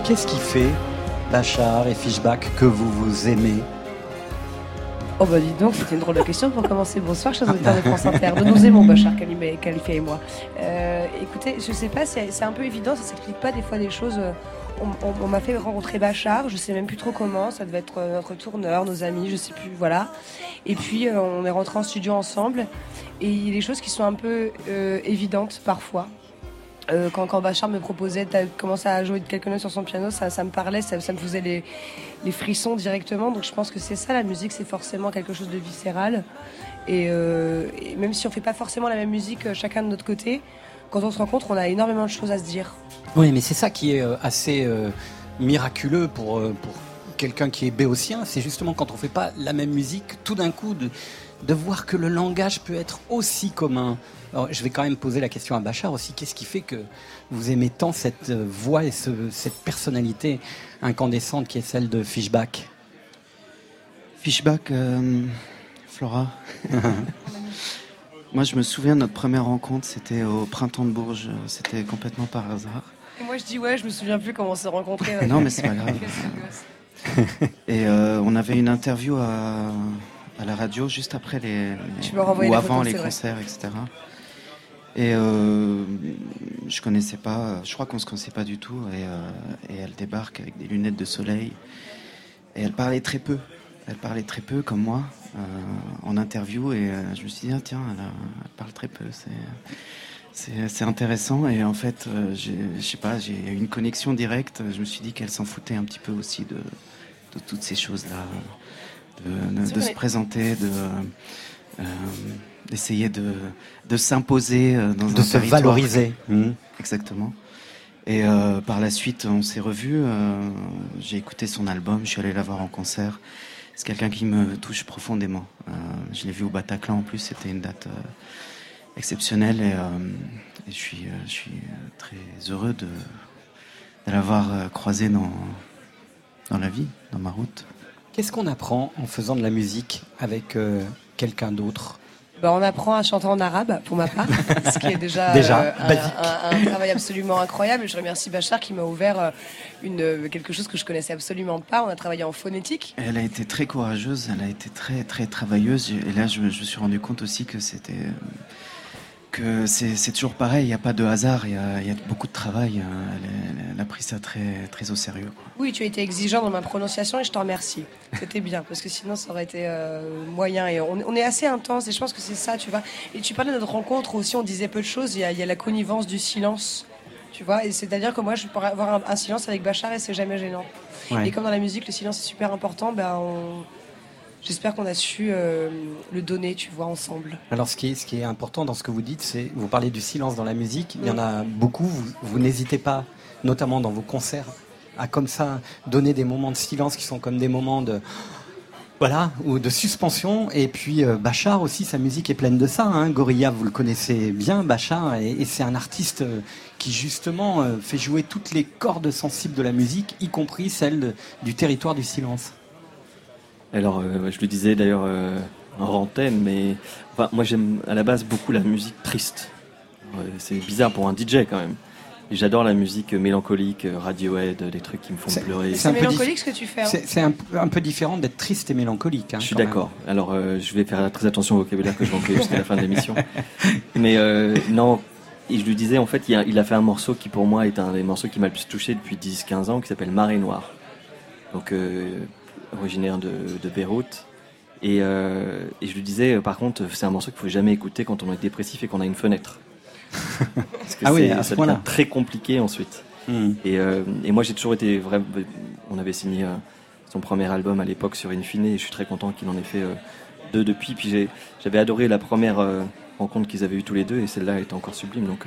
Qu'est-ce qui fait, Bachar et Fishback, que vous vous aimez Oh bah dis donc, c'était une drôle de question pour commencer. Bonsoir, chers auditeurs de France Inter. Nous aimons, Bachar Khalifa et moi. Euh, écoutez, je sais pas, c'est un peu évident, ça s'explique pas des fois des choses. euh, On, m'a fait rencontrer Bachar, je sais même plus trop comment, ça devait être euh, notre tourneur, nos amis, je sais plus, voilà. Et puis on est rentrés en studio ensemble, et il y a des choses qui sont un peu évidentes parfois. Euh, quand, Bachar me proposait de commencer à jouer quelques notes sur son piano, ça, me parlait, ça, me faisait les, frissons directement. Donc je pense que c'est ça, la musique, c'est forcément quelque chose de viscéral. Et, euh, même si on fait pas forcément la même musique euh, chacun de notre côté, quand on se rencontre, on a énormément de choses à se dire. Oui, mais c'est ça qui est assez miraculeux pour, pour quelqu'un qui est béotien. C'est justement quand on fait pas la même musique, tout d'un coup, de, de voir que le langage peut être aussi commun. Alors, je vais quand même poser la question à Bachar aussi. Qu'est-ce qui fait que vous aimez tant cette euh, voix et ce- cette personnalité incandescente qui est celle de Fishback Fishback, euh, Flora. Moi, je me souviens de notre première rencontre, c'était au printemps de Bourges. C'était complètement par hasard. Et moi, je dis ouais, je me souviens plus comment on s'est rencontrés. Non, mais c'est pas grave. Et euh, on avait une interview à, à la radio juste après les, ou avant les concerts, etc. Et euh, je connaissais pas, je crois qu'on se connaissait pas du tout. Et, euh, et elle débarque avec des lunettes de soleil. Et elle parlait très peu. Elle parlait très peu, comme moi, euh, en interview. Et euh, je me suis dit, ah, tiens, elle, parle très peu. C'est. Intéressant et en fait, je sais pas, j'ai eu une connexion directe. Je me suis dit qu'elle s'en foutait un petit peu aussi de, de toutes ces choses-là, de, se présenter, de euh, d'essayer de, de s'imposer euh, dans De un se territoire. valoriser. Mhm. Exactement. Et euh, par la suite, on s'est revus. euh, j'ai écouté son album, je suis allé la voir en concert. C'est quelqu'un qui me touche profondément. Euh, je l'ai vu au Bataclan en plus, c'était une date euh, exceptionnelle et, euh, et je suis, euh, je suis euh, très heureux de, de l'avoir euh, croisé dans, dans la vie, dans ma route. Qu'est-ce qu'on apprend en faisant de la musique avec euh, quelqu'un d'autre? Bah, on apprend à chanter en arabe, pour ma part, ce qui est déjà, Déjà, euh, un, basique. un- un travail absolument incroyable. Je remercie Bachar qui m'a ouvert euh, une, quelque chose que je connaissais absolument pas. On a travaillé en phonétique. Elle a été très courageuse, elle a été très très travailleuse. Et là, je, me- je me suis rendu compte aussi que c'était euh, que c'est toujours pareil. Il n'y a pas de hasard, il y a, il y a beaucoup de travail. hein. Elle, elle- elle a pris ça très très au sérieux. quoi. Oui, tu as été exigeant dans ma prononciation et je te remercie. C'était bien, parce que sinon ça aurait été euh, moyen. Et on, on est assez intense et je pense que c'est ça, tu vois. Et tu parlais de notre rencontre aussi, on disait peu de choses. Il y a, il y a la connivence du silence, tu vois. Et c'est-à-dire que moi, je pourrais avoir un, un silence avec Bachar et c'est jamais gênant. Ouais. Et comme dans la musique, le silence est super important, ben on... j'espère qu'on a su euh, le donner, tu vois, ensemble. Alors, ce qui, est, ce qui est important dans ce que vous dites, c'est vous parlez du silence dans la musique. Il y en a beaucoup. Vous, vous n'hésitez pas, notamment dans vos concerts, à comme ça donner des moments de silence qui sont comme des moments de voilà ou de suspension. Et puis euh, Bachar aussi, sa musique est pleine de ça. Hein. Gorilla, vous le connaissez bien, Bachar, et, et c'est un artiste euh, qui justement euh, fait jouer toutes les cordes sensibles de la musique, y compris celle de- du territoire du silence. Alors, euh, je le disais d'ailleurs euh, en antenne, mais enfin, moi j'aime à la base beaucoup la musique triste. Ouais, c'est bizarre pour un DJ quand même. J'adore la musique mélancolique, euh, Radiohead, des trucs qui me font pleurer. C'est mélancolique ce que tu fais. hein. C'est un, peu- un peu différent d'être triste et mélancolique. hein, Je suis d'accord. Alors, euh, je vais faire très attention au vocabulaire que je vais employer jusqu'à la fin de l'émission. Mais euh, non, et je lui disais, en fait, il a, il a fait un morceau qui, pour moi, est un des morceaux qui m'a le plus touché depuis 10-15 ans, qui s'appelle Marée Noire. Donc, euh, originaire de, de Beyrouth. Et, euh, et je lui disais, euh, par contre, c'est un morceau qu'il faut jamais écouter quand on est dépressif et qu'on a une fenêtre. Parce que Ah oui, c'est- à ce ça devient très compliqué ensuite. Hmm. Et, euh, et moi, j'ai toujours été vrai. On avait signé euh, son premier album à l'époque sur Infine, et je suis très content qu'il en ait fait deux depuis. Puis j'avais adoré la première rencontre qu'ils avaient eue tous les deux, et celle-là était encore sublime. Donc,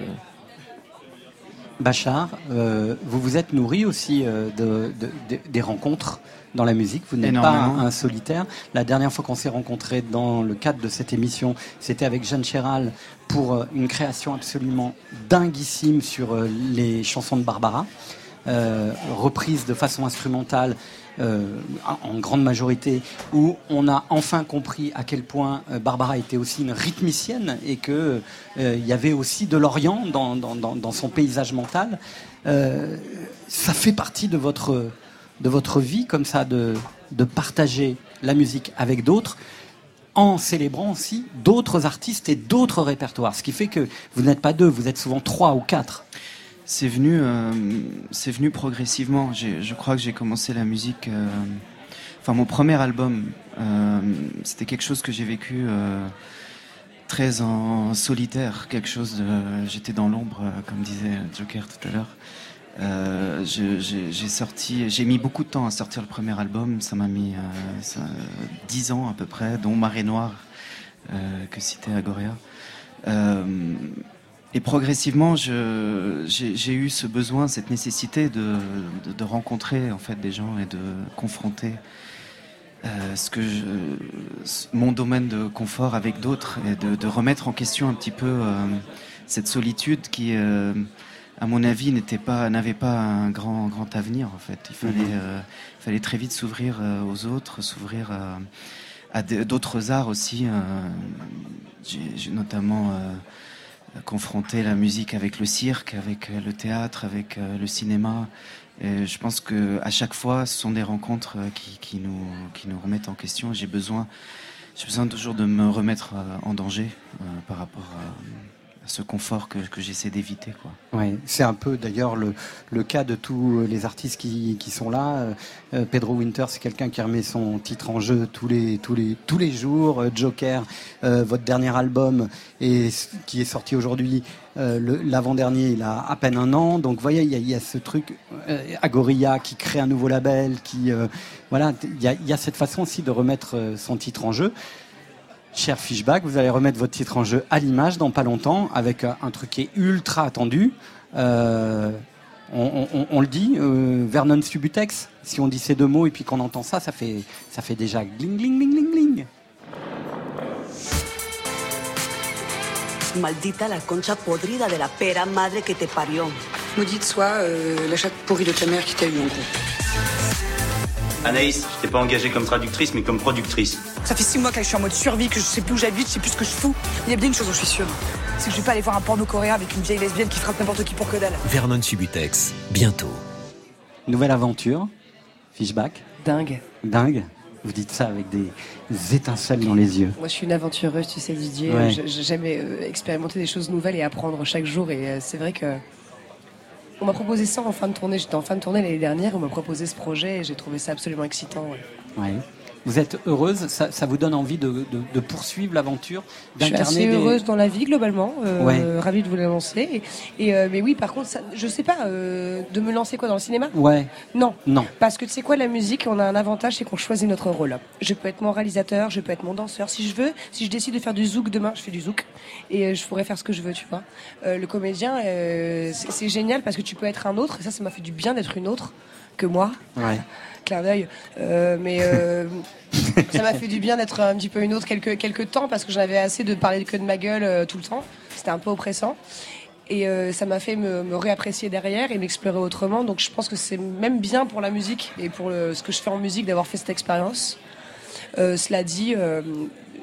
Bachar, vous vous êtes nourri aussi de, de- de- des rencontres dans la musique. Vous n'êtes pas un, un solitaire. La dernière fois qu'on s'est rencontrés dans le cadre de cette émission, c'était avec Jeanne Chéral pour euh, une création absolument dinguissime sur euh, les chansons de Barbara, euh, reprise de façon instrumentale. euh, en grande majorité, où on a enfin compris à quel point euh, Barbara était aussi une rythmicienne et que euh, il y avait aussi de l'Orient dans, dans- dans- dans son paysage mental. Euh, ça fait partie de votre, de votre vie, comme ça, de, de partager la musique avec d'autres, en célébrant aussi d'autres artistes et d'autres répertoires. Ce qui fait que vous n'êtes pas deux, vous êtes souvent trois ou quatre. C'est venu, euh, c'est venu progressivement. Je crois que j'ai commencé la musique. euh, Enfin, mon premier album, euh, c'était quelque chose que j'ai vécu très en solitaire. Quelque chose. J'étais dans l'ombre, comme disait Joker tout à l'heure. Euh, j'ai sorti, j'ai mis beaucoup de temps à sortir le premier album. Ça m'a mis euh, ça- dix ans à peu près, dont Marée Noire euh, que citait Agoria. Euh, et progressivement, j'ai eu ce besoin, cette nécessité de, rencontrer en fait des gens et de confronter euh, ce que mon domaine de confort avec d'autres et de, de remettre en question un petit peu cette solitude qui, à mon avis, n'était pas, n'avait pas un grand, grand avenir en fait. Il fallait, Mhm. euh, il fallait très vite s'ouvrir euh, aux autres, s'ouvrir à, à d'autres arts aussi. euh, j'ai notamment euh, confronté la musique avec le cirque, avec euh, le théâtre, avec euh, le cinéma. Et je pense que à chaque fois, ce sont des rencontres euh, qui, qui nous, qui nous remettent en question. J'ai besoin, j'ai besoin toujours de me remettre euh, en danger euh, par rapport à ce confort que, j'essaie d'éviter. Quoi. Ouais, c'est un peu d'ailleurs le, le cas de tous les artistes qui, qui sont là. Euh, Pedro Winter, c'est quelqu'un qui remet son titre en jeu tous les, tous les, tous les jours. Euh, Joker, euh, votre dernier album, et qui est sorti aujourd'hui, l'avant-dernier, il a à peine un an. Donc, vous voyez, il y a, ce truc, Agoria, qui crée un nouveau label, qui, voilà, il y a, cette façon aussi de remettre son titre en jeu. Cher Fishback, vous allez remettre votre titre en jeu à l'image dans pas longtemps avec euh, un truc qui est ultra attendu. Euh, on, on- on le dit, euh, Vernon Subutex. Si on dit ces deux mots et puis qu'on entend ça, ça fait, ça fait déjà gling gling gling gling gling. Maldita la concha podrida de la pera madre que te parió. Maudite soit euh, la chatte pourrie de ta mère qui t'a eu en gros. Anaïs, je t'ai pas engagée comme traductrice, mais comme productrice. Ça fait six mois que je suis en mode survie, que je sais plus où j'habite, je sais plus ce que je fous. Il y a bien une chose dont je suis sûre. C'est que je vais pas aller voir un porno coréen avec une vieille lesbienne qui frappe n'importe qui pour que dalle. Vernon Subutex, bientôt. Nouvelle aventure, Fishback. Dingue. Dingue. Vous dites ça avec des étincelles dans les yeux. Moi, je suis une aventureuse, tu sais, Didier. Ouais. J'aime euh, expérimenter des choses nouvelles et apprendre chaque jour. Et euh, c'est vrai que. On m'a proposé ça en fin de tournée. J'étais en fin de tournée l'année dernière. On m'a proposé ce projet et j'ai trouvé ça absolument excitant. Vous êtes heureuse ça, ça vous donne envie de, de- de poursuivre l'aventure Je suis d'incarner assez des- heureuse dans la vie globalement, euh, Ouais. ravie de vous l'annoncer. Et, et, euh, mais oui, par contre, ça, je sais pas, euh, de me lancer quoi dans le cinéma? Ouais. Non. Non. Parce que tu sais quoi, la musique, on a un avantage, c'est qu'on choisit notre rôle. Je peux être mon réalisateur, je peux être mon danseur. Si je veux, si je décide de faire du zouk demain, je fais du zouk. Et euh, je pourrais faire ce que je veux, tu vois. Le comédien, c'est c'est génial parce que tu peux être un autre. Et ça, ça m'a fait du bien d'être une autre que moi. Ouais. Clin d'œil. Euh, mais euh, ça m'a fait du bien d'être un petit peu une autre quelques, quelques temps parce que j'en avais assez de parler que de ma gueule euh, tout le temps. C'était un peu oppressant. Et euh, ça m'a fait me, me réapprécier derrière et m'explorer autrement. Donc je pense que c'est même bien pour la musique et pour le- ce que je fais en musique d'avoir fait cette expérience. Euh, cela dit, euh,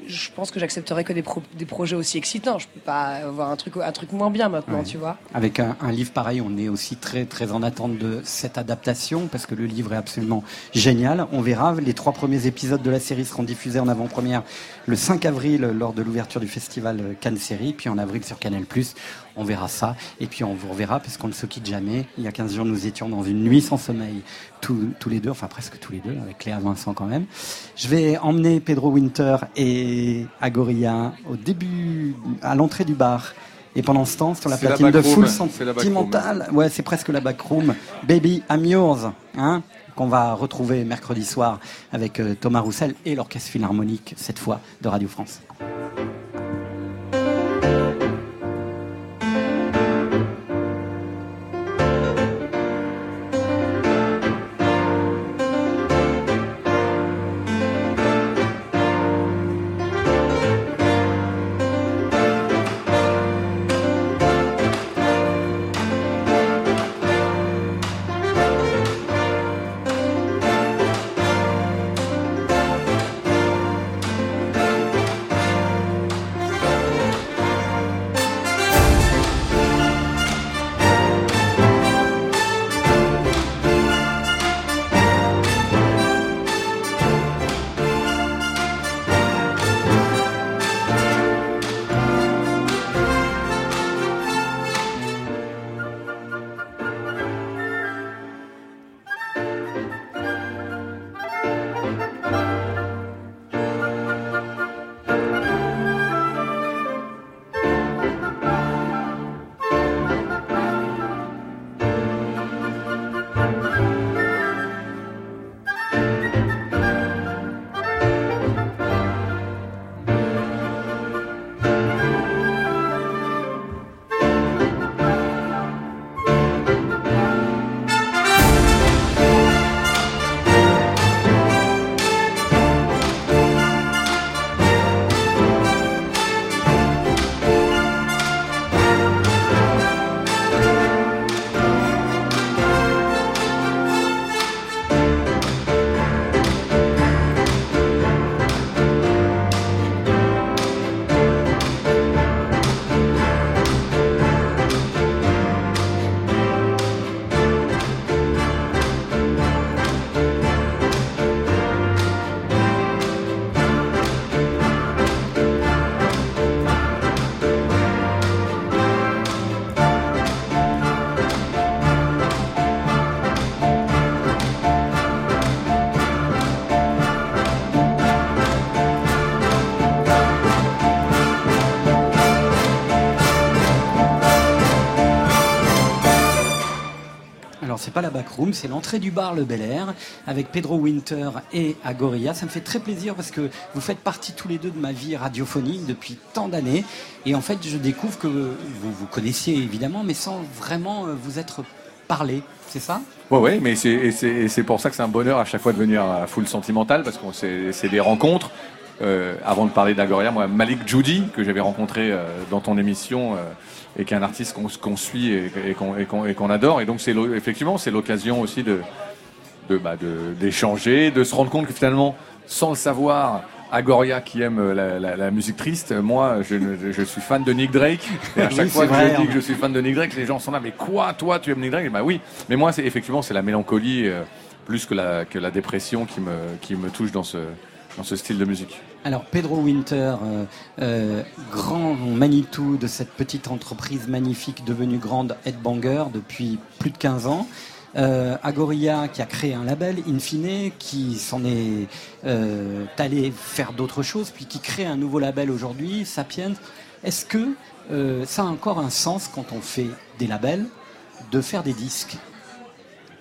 je pense que j'accepterai que des, pro- des projets aussi excitants. Je peux pas avoir un truc, un truc moins bien maintenant, Ouais. tu vois. Avec un, un livre pareil, on est aussi très très en attente de cette adaptation parce que le livre est absolument génial. On verra. Les trois premiers épisodes de la série seront diffusés en avant-première le 5 avril lors de l'ouverture du festival Cannes Série, puis en avril sur Canal+. On verra ça et puis on vous reverra parce qu'on ne se quitte jamais. Il y a 15 jours, nous étions dans une nuit sans sommeil tous, tous les deux, enfin presque tous les deux, avec Cléa Vincent quand même. Je vais emmener Pedro Winter et Agoria au début, à l'entrée du bar. Et pendant ce temps, sur la C'est la platine de Full. Sentimental, ouais, c'est presque la backroom. Baby, I'm yours, hein, qu'on va retrouver mercredi soir avec euh, Thomas Roussel et l'Orchestre Philharmonique, cette fois de Radio France. Pas la backroom, c'est l'entrée du bar Le Bel Air avec Pedro Winter et Agoria. Ça me fait très plaisir parce que vous faites partie tous les deux de ma vie radiophonique depuis tant d'années. Et en fait, je découvre que vous vous connaissiez évidemment, mais sans vraiment euh, vous être parlé. C'est ça? Ouais, ouais, mais c'est pour ça que c'est un bonheur à chaque fois de venir à Full Sentimental parce que c'est des rencontres. Euh, avant de parler d'Agoria, moi, Malik Judy, que j'avais rencontré euh, dans ton émission, euh, et qui est un artiste qu'on suit et, et qu'on et qu'on adore. Et donc, c'est effectivement, c'est l'occasion aussi de de, bah, de- d'échanger, de se rendre compte que finalement, sans le savoir, Agoria qui aime la, la- la musique triste, moi je, je suis fan de Nick Drake. Et à Oui, chaque fois que vrai, je dis hein. que je suis fan de Nick Drake, les gens sont là, mais quoi, toi tu aimes Nick Drake? Bah oui, mais moi c'est effectivement c'est la mélancolie euh, plus que la, que la dépression qui me, qui me touche dans ce, dans ce style de musique. Alors Pedro Winter, euh, euh, grand Manitou de cette petite entreprise magnifique devenue grande Headbanger depuis plus de 15 ans. Euh, Agoria qui a créé un label, Infine, qui s'en est euh, allé faire d'autres choses, puis qui crée un nouveau label aujourd'hui, Sapiens. Est-ce que ça a encore un sens quand on fait des labels de faire des disques,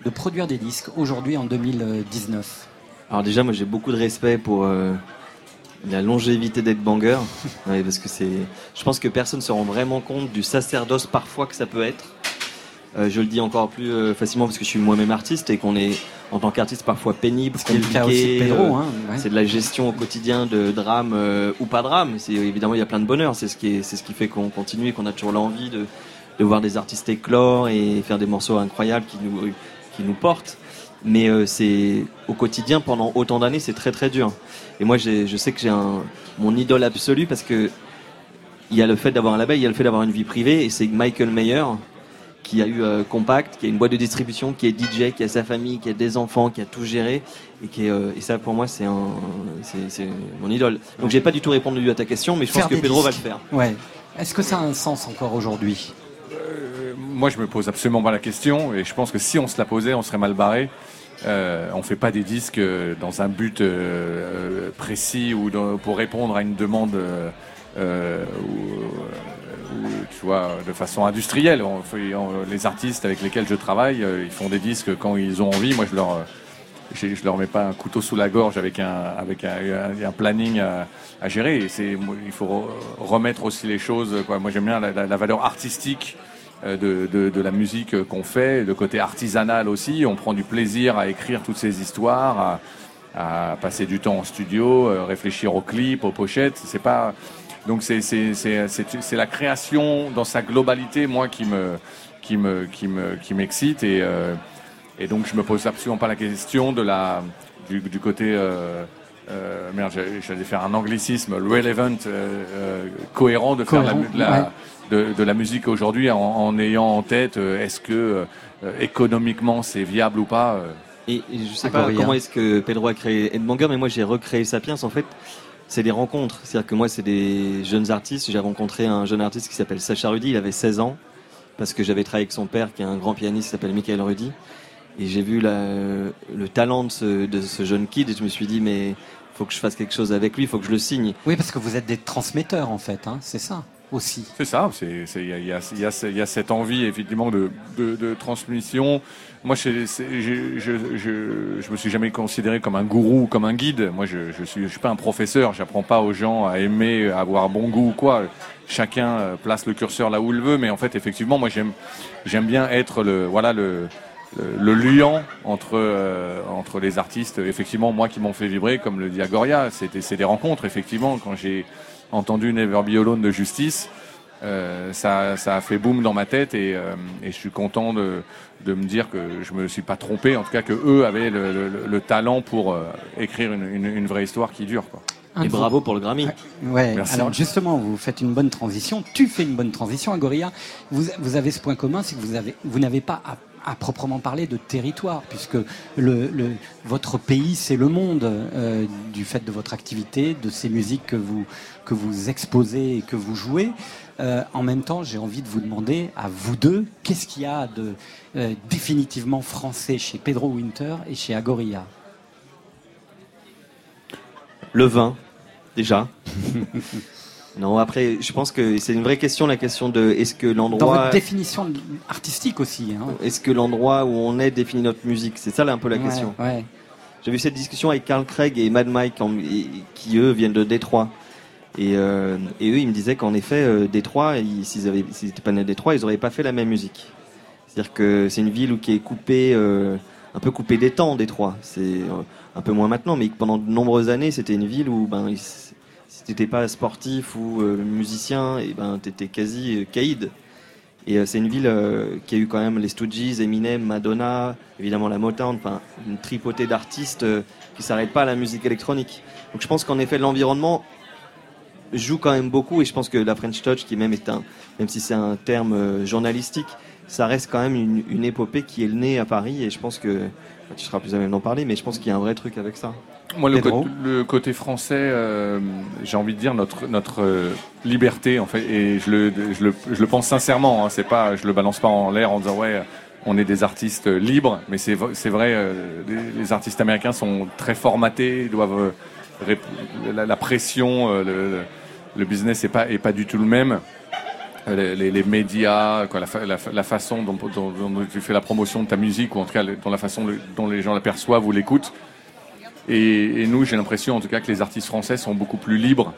de produire des disques aujourd'hui en 2019 Alors déjà, moi j'ai beaucoup de respect pour euh, la longévité d'être banger, Ouais, parce que c'est, je pense que personne se rend vraiment compte du sacerdoce parfois que ça peut être. Euh, je le dis encore plus euh, facilement parce que je suis moi-même artiste et qu'on est en tant qu'artiste parfois pénible, qui est le cas aussi de compliqué. Pedro, euh, hein, ouais. C'est de la gestion au quotidien de drame ou pas drame. C'est évidemment il y a plein de bonheur. C'est ce qui est, c'est ce qui fait qu'on continue et qu'on a toujours l'envie de, de voir des artistes éclore et faire des morceaux incroyables qui nous qui nous portent. Mais euh, c'est au quotidien pendant autant d'années, c'est très très dur. Et moi, je sais que j'ai un mon idole absolue parce que il y a le fait d'avoir un label, il y a le fait d'avoir une vie privée, et c'est Michael Mayer qui a eu euh, Compact, qui a une boîte de distribution, qui est DJ, qui a sa famille, qui a des enfants, qui a tout géré, et qui est, euh, et ça pour moi c'est un, c'est, c'est mon idole. Donc j'ai pas du tout répondu à ta question, mais je pense que Pedro va le faire. Ouais. Est-ce que ça a un sens encore aujourd'hui? Moi, je me pose absolument pas la question, et je pense que si on se la posait, on serait mal barré. Euh, on fait pas des disques euh, dans un but euh, précis ou pour répondre à une demande ou, tu vois de façon industrielle. Les artistes avec lesquels je travaille, ils font des disques quand ils ont envie. Moi, je leur je, je leur mets pas un couteau sous la gorge avec un avec un, planning à, gérer. Il faut re- remettre aussi les choses. Moi, j'aime bien la, valeur artistique de, de, de la musique euh, qu'on fait, le côté artisanal aussi. On prend du plaisir à écrire toutes ces histoires, à, à passer du temps en studio, euh, réfléchir aux clips, aux pochettes. C'est pas donc c'est c'est c'est c'est c'est la création dans sa globalité moi qui me qui me qui me qui m'excite et euh, et donc je me pose absolument pas la question de la du, du côté euh, euh, merde j'allais faire un anglicisme relevant euh, euh, cohérent de faire la, Cohérent, la- ouais. De, de la musique aujourd'hui en, en ayant en tête euh, est-ce que euh, économiquement c'est viable ou pas euh. Et, et je sais pas comment est-ce que Pedro a créé Headbanger, mais moi j'ai recréé Sapiens. En fait, c'est des rencontres. C'est-à-dire que moi, c'est des jeunes artistes. J'ai rencontré un jeune artiste qui s'appelle Sacha Rudy. Il avait 16 ans parce que j'avais travaillé avec son père, qui est un grand pianiste, qui s'appelle Michael Rudy. Et j'ai vu la- le talent de ce, de ce jeune kid et je me suis dit, mais faut que je fasse quelque chose avec lui, il faut que je le signe. Oui, parce que vous êtes des transmetteurs en fait, hein, c'est ça C'est ça, il y a, cette envie évidemment de, transmission. Moi, je, je, me suis jamais considéré comme un gourou ou comme un guide. Moi, je, je suis, pas un professeur. J'apprends pas aux gens à aimer, à avoir bon goût ou quoi. Chacun euh, place le curseur là où il veut, mais en fait, effectivement, moi, j'aime, bien être le, voilà, le, le, liant entre euh, entre les artistes. Effectivement, moi qui m'ont fait vibrer, comme le dit Agoria, c'est des rencontres. Effectivement, quand j'ai entendu Never Be Alone de Justice, euh, ça, ça a fait boum dans ma tête et, euh, et je suis content de, de me dire que je me suis pas trompé, en tout cas que eux avaient le, le- le talent pour euh, écrire une, une, une vraie histoire qui dure. Quoi. De vos- pour le Grammy. Ouais. Merci. Alors justement, vous faites une bonne transition. Tu fais une bonne transition, Agoria. Vous, vous avez ce point commun, c'est que vous avez, vous n'avez pas à, à proprement parler de territoire, puisque le, le- votre pays, c'est le monde, euh, du fait de votre activité, de ces musiques que vous que vous exposez et que vous jouez. Euh, en même temps, j'ai envie de vous demander à vous deux, qu'est-ce qu'il y a de euh, définitivement français chez Pedro Winter et chez Agoria? Le vin, déjà. Non, après, je pense que c'est une vraie question, la question de est-ce que Dans l'endroit. votre définition artistique aussi. hein. Est-ce que l'endroit où on est définit notre musique? C'est ça là, un peu la Ouais, question. ouais. J'ai eu cette discussion avec Carl Craig et Mad Mike, en- et- qui eux viennent de Détroit. Et, euh, et eux, ils me disaient qu'en effet, euh, Détroit, ils- s'ils n'étaient pas nés à Détroit, ils n'auraient pas fait la même musique. C'est-à-dire que c'est une ville où qui est coupée, euh, un peu coupée des temps, Détroit. C'est un peu moins maintenant, mais pendant de nombreuses années, c'était une ville où ben, il- si t'étais pas sportif ou euh, musicien, et ben t'étais quasi euh, caïd. Et euh, c'est une ville qui a eu quand même les Stooges, Eminem, Madonna, évidemment la Motown, une tripotée d'artistes qui s'arrêtent pas à la musique électronique. Donc je pense qu'en effet l'environnement joue quand même beaucoup et je pense que la French Touch, qui même est un, même si c'est un terme journalistique, ça reste quand même une, une épopée qui est née à Paris et je pense que tu seras plus à même d'en parler, mais je pense qu'il y a un vrai truc avec ça. Moi, le, côté- le côté français, euh, j'ai envie de dire notre notre euh, liberté, en fait, et je le je le, je le pense sincèrement. Hein, c'est pas, je le balance pas en l'air en disant ouais, on est des artistes libres, mais c'est vrai, euh, les, les artistes américains sont très formatés, ils doivent euh, la, la pression, euh, le, business est pas est pas du tout le même. Euh, Les, les- les médias, quoi, la, fa- la fa- la façon dont, dont- dont tu fais la promotion de ta musique, ou en tout cas dans la façon dont les gens l'aperçoivent ou l'écoutent, et, et nous, j'ai l'impression en tout cas que les artistes français sont beaucoup plus libres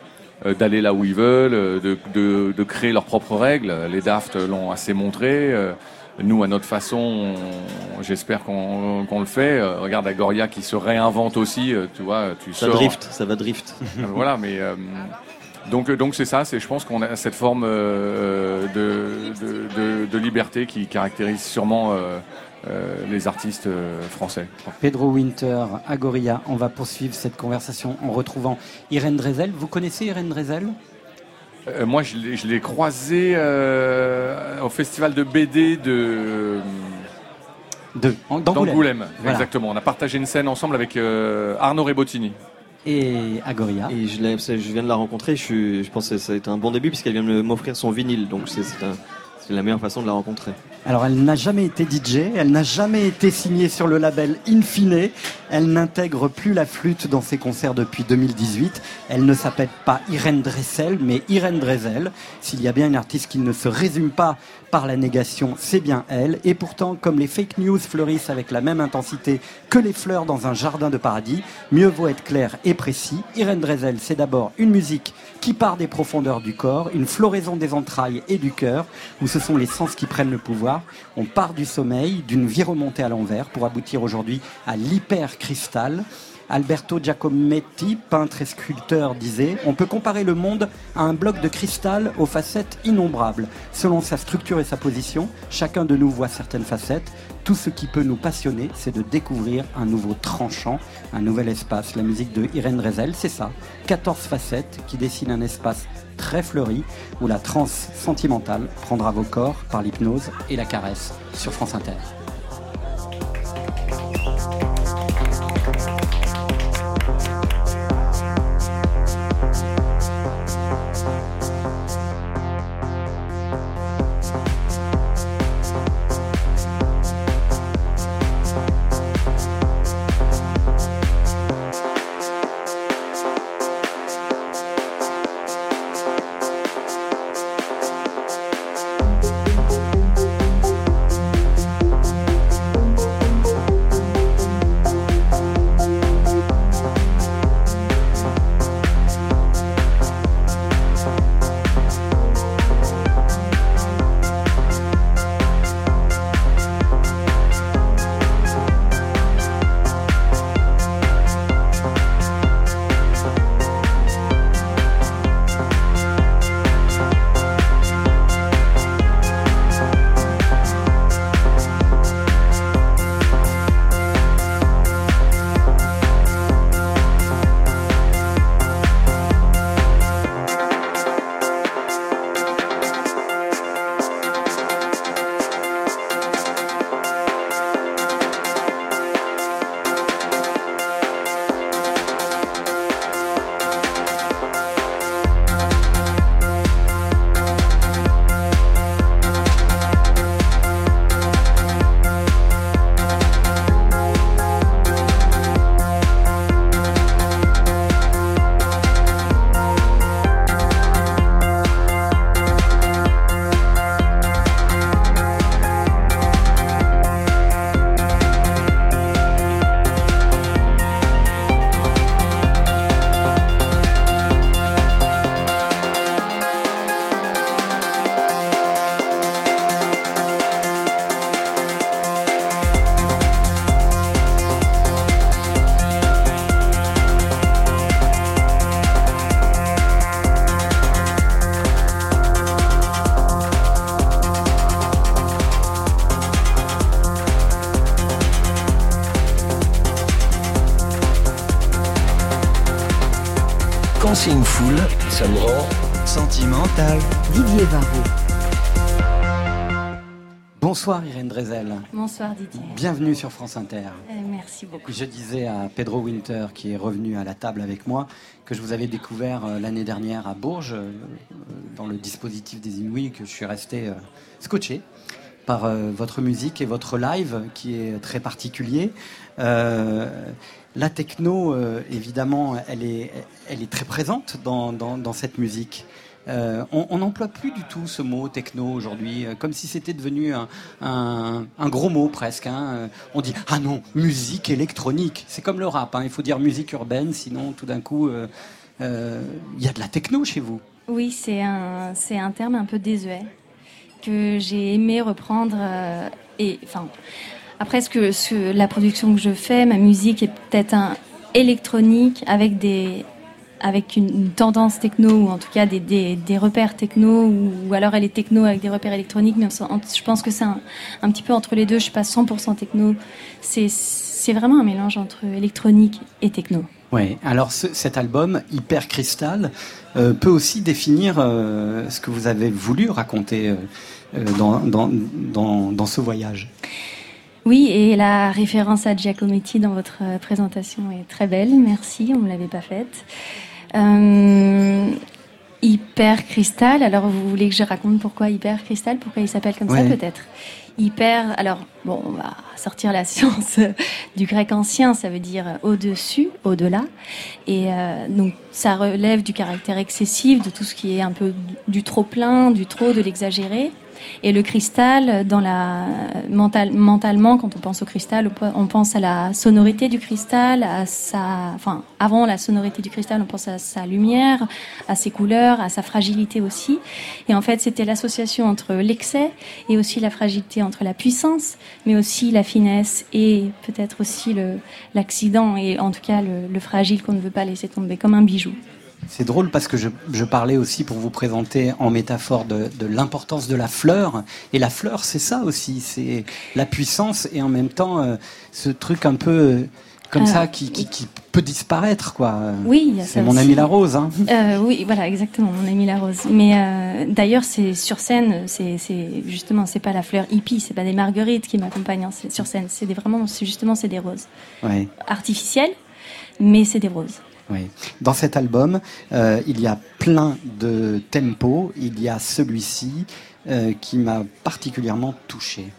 euh, d'aller là où ils veulent, euh, de, de, de créer leurs propres règles. Les Daft l'ont assez montré. euh, nous, à notre façon, on- j'espère qu'on le fait. Regarde Agoria qui se réinvente aussi. tu vois, tu Ça sors- drift, ça va drift. Voilà, mais euh, donc donc c'est ça. C'est je pense qu'on a cette forme euh, de, de, liberté qui caractérise sûrement euh, les artistes euh, français. Pedro Winter, Agoria. On va poursuivre cette conversation en retrouvant Irène Drezel. Vous connaissez Irène Drezel? Euh, moi, je l'ai, je l'ai croisé euh, au festival de BD de de d'Angoulême. Voilà. Exactement. On a partagé une scène ensemble avec euh, Arnaud Rebottini. Et Agoria. Et je, viens de la rencontrer, je, je pense que ça a été un bon début puisqu'elle vient de m'offrir son vinyle, donc c'est c'est un- c'est la meilleure façon de la rencontrer. Alors, elle n'a jamais été DJ, elle n'a jamais été signée sur le label Infine, elle n'intègre plus la flûte dans ses concerts depuis 2018. Elle ne s'appelle pas Irène Dressel, mais Irène Drezel. S'il y a bien une artiste qui ne se résume pas par la négation, c'est bien elle. Et pourtant, comme les fake news fleurissent avec la même intensité que les fleurs dans un jardin de paradis, mieux vaut être clair et précis. Irène Drezel, c'est d'abord une musique qui part des profondeurs du corps, une floraison des entrailles et du cœur, où ce sont les sens qui prennent le pouvoir. On part du sommeil, d'une vie remontée à l'envers, pour aboutir aujourd'hui à l'hypercristal. Alberto Giacometti, peintre et sculpteur, disait On peut comparer le monde à un bloc de cristal aux facettes innombrables. Selon sa structure et sa position, chacun de nous voit certaines facettes. Tout ce qui peut nous passionner, c'est de découvrir un nouveau tranchant, un nouvel espace. La musique de Irène Drezel, c'est ça 14 facettes qui dessinent un espace très fleuri où la transe sentimentale prendra vos corps par l'hypnose et la caresse sur France Inter. Bonsoir Irène Drezel. Bonsoir Didier. Bienvenue sur France Inter. Euh, merci beaucoup. Je disais à Pedro Winter, qui est revenu à la table avec moi, que je vous avais découvert euh, l'année dernière à Bourges, euh, dans le dispositif des Inouïs, que je suis resté euh, scotché par votre musique et votre live, qui est très particulier. La techno, évidemment, elle est, elle est très présente dans, dans, dans cette musique. Euh, on n'emploie plus du tout ce mot techno aujourd'hui, euh, comme si c'était devenu un, gros mot presque. Hein. On dit ah non, musique électronique. C'est comme le rap. Hein. Il faut dire musique urbaine, sinon tout d'un coup, il euh, y a de la techno chez vous. Oui, c'est un, c'est un terme un peu désuet que j'ai aimé reprendre. euh, et enfin, après, ce que, ce, la production que je fais, ma musique est peut-être un électronique avec des avec une, une tendance techno ou en tout cas des, des, des repères techno ou, ou alors elle est techno avec des repères électroniques mais on je pense que c'est un, un petit peu entre les deux je suis pas 100% techno c'est vraiment un mélange entre électronique et techno Oui, alors ce- cet album, Hyper Cristal, euh, peut aussi définir euh, ce que vous avez voulu raconter euh, dans, dans, dans, dans ce voyage. Oui, et la référence à Giacometti dans votre présentation est très belle. Merci, on ne l'avait pas faite. Euh, hyper cristal. Alors, vous voulez que je raconte pourquoi hyper cristal Pourquoi il s'appelle comme Ouais. ça, peut-être? Hyper. Alors, bon, on va sortir la science du grec ancien. Ça veut dire au-dessus, au-delà. Et euh, donc, ça relève du caractère excessif, de tout ce qui est un peu du trop plein, du trop, de l'exagéré. Et le cristal, dans la mental, mentalement, quand on pense au cristal, on pe- on pense à la sonorité du cristal, à sa, enfin, avant la sonorité du cristal, on pense à sa lumière, à ses couleurs, à sa fragilité aussi. Et en fait, c'était l'association entre l'excès et aussi la fragilité entre la puissance, mais aussi la finesse et peut-être aussi l'accident et en tout cas le fragile qu'on ne veut pas laisser tomber comme un bijou. C'est drôle parce que je, je parlais aussi pour vous présenter en métaphore de, de l'importance de la fleur. Et la fleur, c'est ça aussi, c'est la puissance et en même temps euh, ce truc un peu euh, comme Alors, ça qui, qui, qui peut disparaître. quoi. Oui, c'est mon ami la rose. Hein. Euh, oui, voilà, exactement, mon ami la rose. Mais d'ailleurs, c'est sur scène, c'est justement, c'est pas la fleur hippie, c'est pas des marguerites qui m'accompagnent hein, sur scène. C'est des, vraiment, c'est justement, c'est des roses Ouais. artificielles, mais c'est des roses. Dans cet album, euh, il y a plein de tempos. Il y a celui-ci euh, qui m'a particulièrement touché.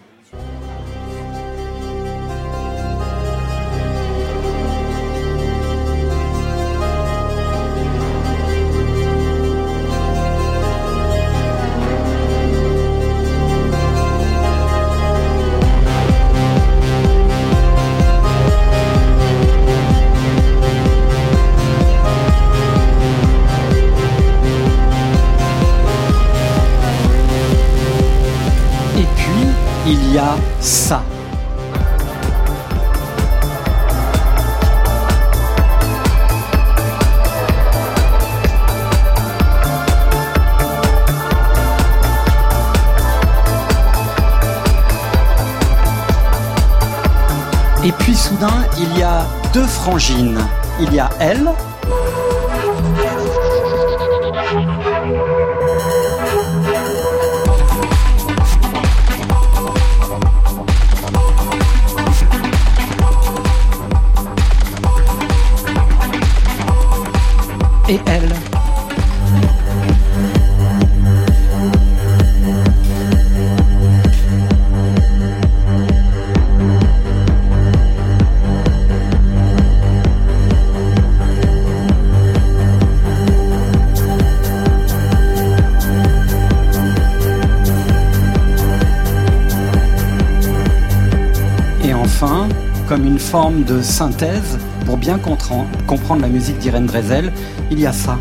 Ça. Et puis soudain, il y a deux frangines. Il y a elle, et elle. Enfin, comme une forme de synthèse, pour bien compren- comprendre la musique d'Irène Drezel, il y a ça.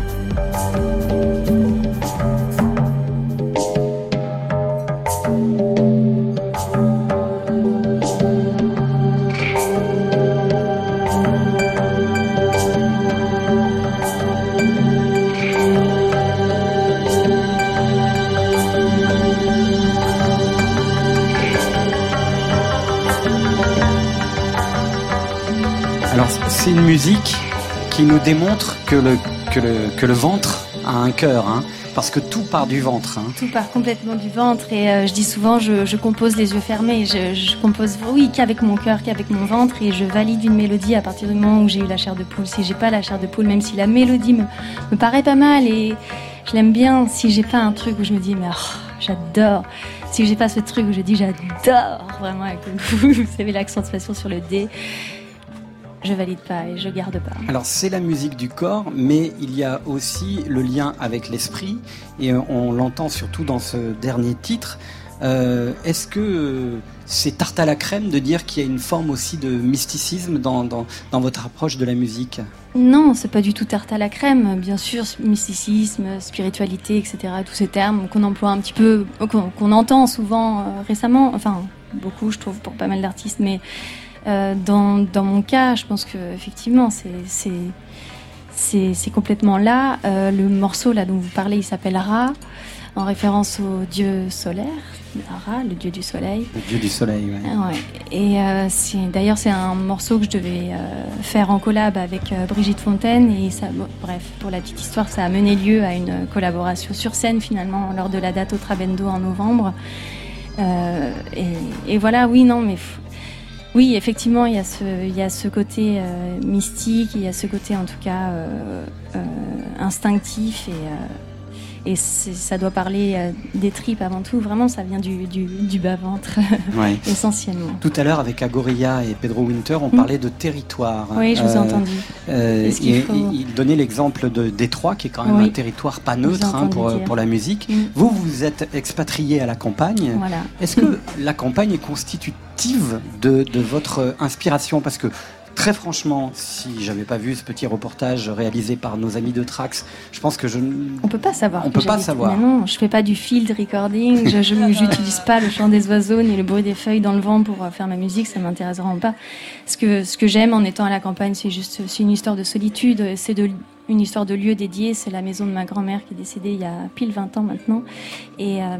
Musique qui nous démontre que le, que le, que le ventre a un cœur, hein, parce que tout part du ventre. hein. Tout part complètement du ventre et euh, je dis souvent je, compose les yeux fermés. Je, compose oui qu'avec mon cœur, qu'avec mon ventre et je valide une mélodie à partir du moment où j'ai eu la chair de poule. Si j'ai pas la chair de poule, même si la mélodie me, me paraît pas mal et je l'aime bien, si j'ai pas un truc où je me dis mais oh, j'adore, si j'ai pas ce truc où je dis j'adore vraiment avec le vous savez l'accentuation sur le D, je valide pas et je garde pas. Alors c'est la musique du corps, mais il y a aussi le lien avec l'esprit, et on l'entend surtout dans ce dernier titre. Euh, Est-ce que euh, c'est tarte à la crème de dire qu'il y a une forme aussi de mysticisme dans, dans, dans votre approche de la musique? Non, c'est pas du tout tarte à la crème. Bien sûr, mysticisme, spiritualité, etc. Tous ces termes qu'on emploie un petit peu, qu'on qu'on entend souvent euh, récemment. Enfin, beaucoup, je trouve, pour pas mal d'artistes. Mais euh, dans, dans mon cas, je pense que effectivement, c'est complètement là. Euh, le morceau là dont vous parlez, il s'appelle Ra, en référence au dieu solaire, Ra, le dieu du soleil. Le dieu du soleil. Ah ouais. Et euh, d'ailleurs, c'est un morceau que je devais faire en collab avec Brigitte Fontaine. Et ça, bon, bref, pour la petite histoire, ça a mené lieu à une collaboration sur scène finalement lors de la date au Trabendo en novembre. Et, et voilà, oui, non, mais oui, effectivement, il y a ce, il ce côté euh, mystique, il y a ce côté en tout cas euh, euh, instinctif et. Euh, et ça doit parler euh, des tripes avant tout. Vraiment, ça vient du, du, du bas-ventre, Ouais. essentiellement. Tout à l'heure, avec Agoria et Pedro Winter, on Mm. parlait de territoire. Oui, je vous ai entendu. euh, faut- et il donnait l'exemple de Détroit, qui est quand même Oui. un territoire pas neutre hein, entendu pour la musique. Mm. Vous, vous êtes expatrié à la campagne. Voilà. Est-ce que la campagne est constitutive de, de votre inspiration? Parce que très franchement, si j'avais pas vu ce petit reportage réalisé par nos amis de Trax, je pense que je n- On peut pas savoir. On peut pas savoir. Mais non, je fais pas du field recording. Je, n'utilise pas le chant des oiseaux ni le bruit des feuilles dans le vent pour euh, faire ma musique. Ça m'intéresse vraiment pas. Ce que ce que j'aime en étant à la campagne, c'est juste c'est une histoire de solitude. C'est de une histoire de lieu dédié. C'est la maison de ma grand-mère qui est décédée il y a pile 20 ans maintenant. Et euh,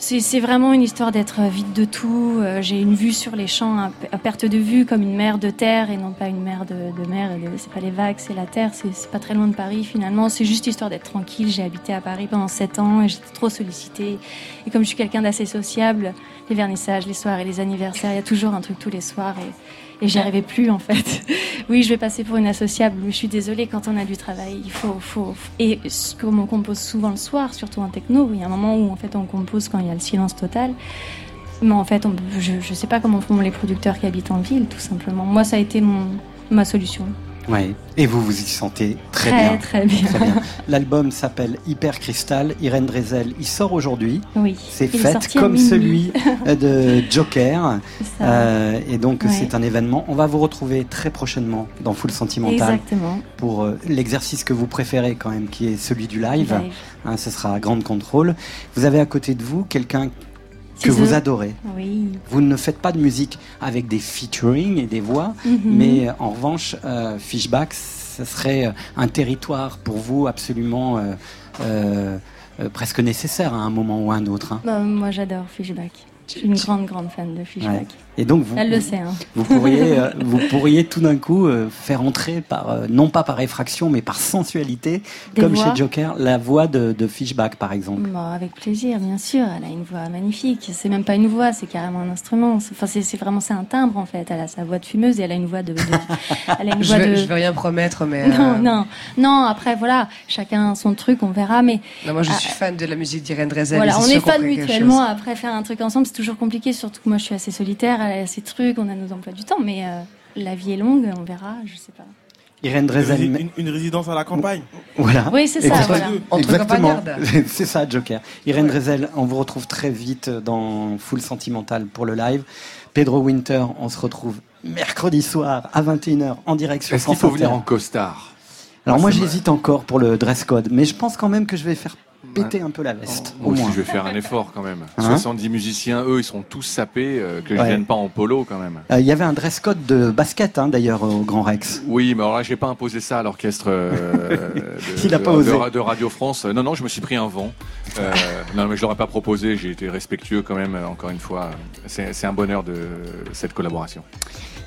c'est vraiment une histoire d'être vide de tout. Euh, J'ai une vue sur les champs à, perte de vue, comme une mer de terre et non pas une mer de, de mer. C'est pas les vagues, c'est la terre. C'est pas très loin de Paris finalement. C'est juste histoire d'être tranquille. J'ai habité à Paris pendant sept ans et j'étais trop sollicitée. Et comme je suis quelqu'un d'assez sociable, les vernissages, les soirs et les anniversaires, il y a toujours un truc tous les soirs et, et j'y arrivais plus en fait. oui, je vais passer pour une associable, mais je suis désolée quand on a du travail. Il faut, faut, et comme on compose souvent le soir, surtout en techno, il y a un moment où en fait on compose quand il y a le silence total. Mais en fait, on- je, je sais pas comment font les producteurs qui habitent en ville, tout simplement. Moi, ça a été ma solution. Ouais. Et vous vous y sentez très, Très, bien. très bien. L'album s'appelle Hyper Crystal. Irène Drezel, il sort aujourd'hui. Oui. C'est fait comme celui de Joker. ça. Euh, et donc Ouais. c'est un événement. On va vous retrouver très prochainement dans Full Sentimental. Exactement. Pour euh, l'exercice que vous préférez quand même, qui est celui du live. Live. Hein, ce sera à grande contrôle. Vous avez à côté de vous quelqu'un que vous adorez. Oui. Vous ne faites pas de musique avec des featuring et des voix, Mhm. mais euh, en revanche, euh, Fishback, ce serait euh, un territoire pour vous absolument euh, euh, euh, presque nécessaire à un moment ou à un autre. hein. Bah, moi, j'adore Fishback. Je suis une grande, grande fan de Fishback. Ouais. Et donc vous, Elle le sait. Hein. vous pourriez, euh, vous pourriez tout d'un coup euh, faire entrer par euh, non pas par effraction, mais par sensualité, Des comme voix. chez Joker, la voix de, de Fishback par exemple. Bah, avec plaisir, bien sûr. Elle a une voix magnifique. C'est même pas une voix, c'est carrément un instrument. C'est- Enfin, c'est c'est vraiment c'est un timbre en fait. Elle a sa voix de fumeuse et elle a une voix de. de- elle a une Je veux, de. je veux rien promettre, mais. Non, euh, non, non. Après, voilà, chacun son truc, on verra. Mais non, moi, je Ah, suis fan de la musique d'Irène Drezel. voilà, on est quelque mutuellement. Après, faire un truc ensemble, c'est toujours compliqué. Surtout que moi, je suis assez solitaire. A ses trucs, on a nos emplois du temps. Mais euh, la vie est longue, on verra. Je sais pas. Irène Drezel. Une, une- une résidence à la campagne. Voilà. Oui, c'est ça, voilà. Exactement. c'est ça, Joker. Irène Drezel, on vous retrouve très vite dans Full Sentimental pour le live. Pedro Winter, on se retrouve mercredi soir à 21h en direct sur Est-ce qu'il faut venir en costard? Alors moi Ah, c'est j'hésite encore pour le dress code, mais je pense quand même que je vais faire péter un peu la veste. Moi au aussi, moins. je vais faire un effort quand même. Hein 70 musiciens, eux, ils sont tous sapés, euh, que je Ouais. vienne pas en polo quand même. Euh, Il y avait un dress code de basket hein, d'ailleurs au Grand Rex. Oui, mais alors là, j'ai pas imposé ça à l'orchestre euh, de, de- de- Radio France. Non, non, je me suis pris un vent. Euh, non, mais je l'aurais pas proposé. J'ai été respectueux quand même. Encore une fois, c'est un bonheur de cette collaboration.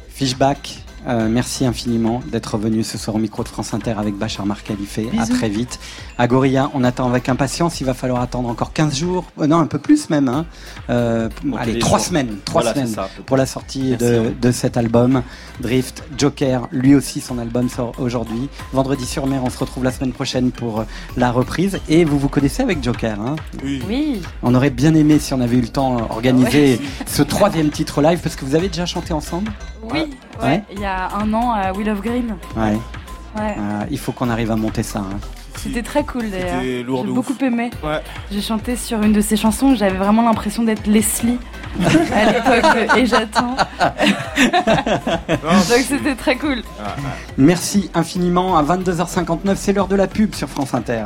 Fishback, Euh, merci infiniment d'être venu ce soir au micro de France Inter avec Bachar Marcalifé. À très vite. À Gorilla, on attend avec impatience. Il va falloir attendre encore 15 jours. Euh, non, un peu plus même. Hein. Euh, allez, les trois jours. semaines. Trois Voilà, semaines ça. pour la sortie à de, cet album. Drift, Joker, lui aussi, son album sort aujourd'hui. Vendredi sur mer, on se retrouve la semaine prochaine pour la reprise. Et vous vous connaissez avec Joker. Hein Oui. on aurait bien aimé, si on avait eu le temps, euh, organiser Ouais. ce troisième titre live, parce que vous avez déjà chanté ensemble? Oui, Ouais. Ouais. Il y a un an à Will of Green. Ouais. Ouais. Euh, il faut qu'on arrive à monter ça. hein. C'était très cool d'ailleurs. C'était lourd J'ai ouf. beaucoup aimé. Ouais. J'ai chanté sur une de ses chansons, j'avais vraiment l'impression d'être Leslie à l'époque Et j'attends. Donc c'était très cool. Merci infiniment. À 22h59, c'est l'heure de la pub sur France Inter.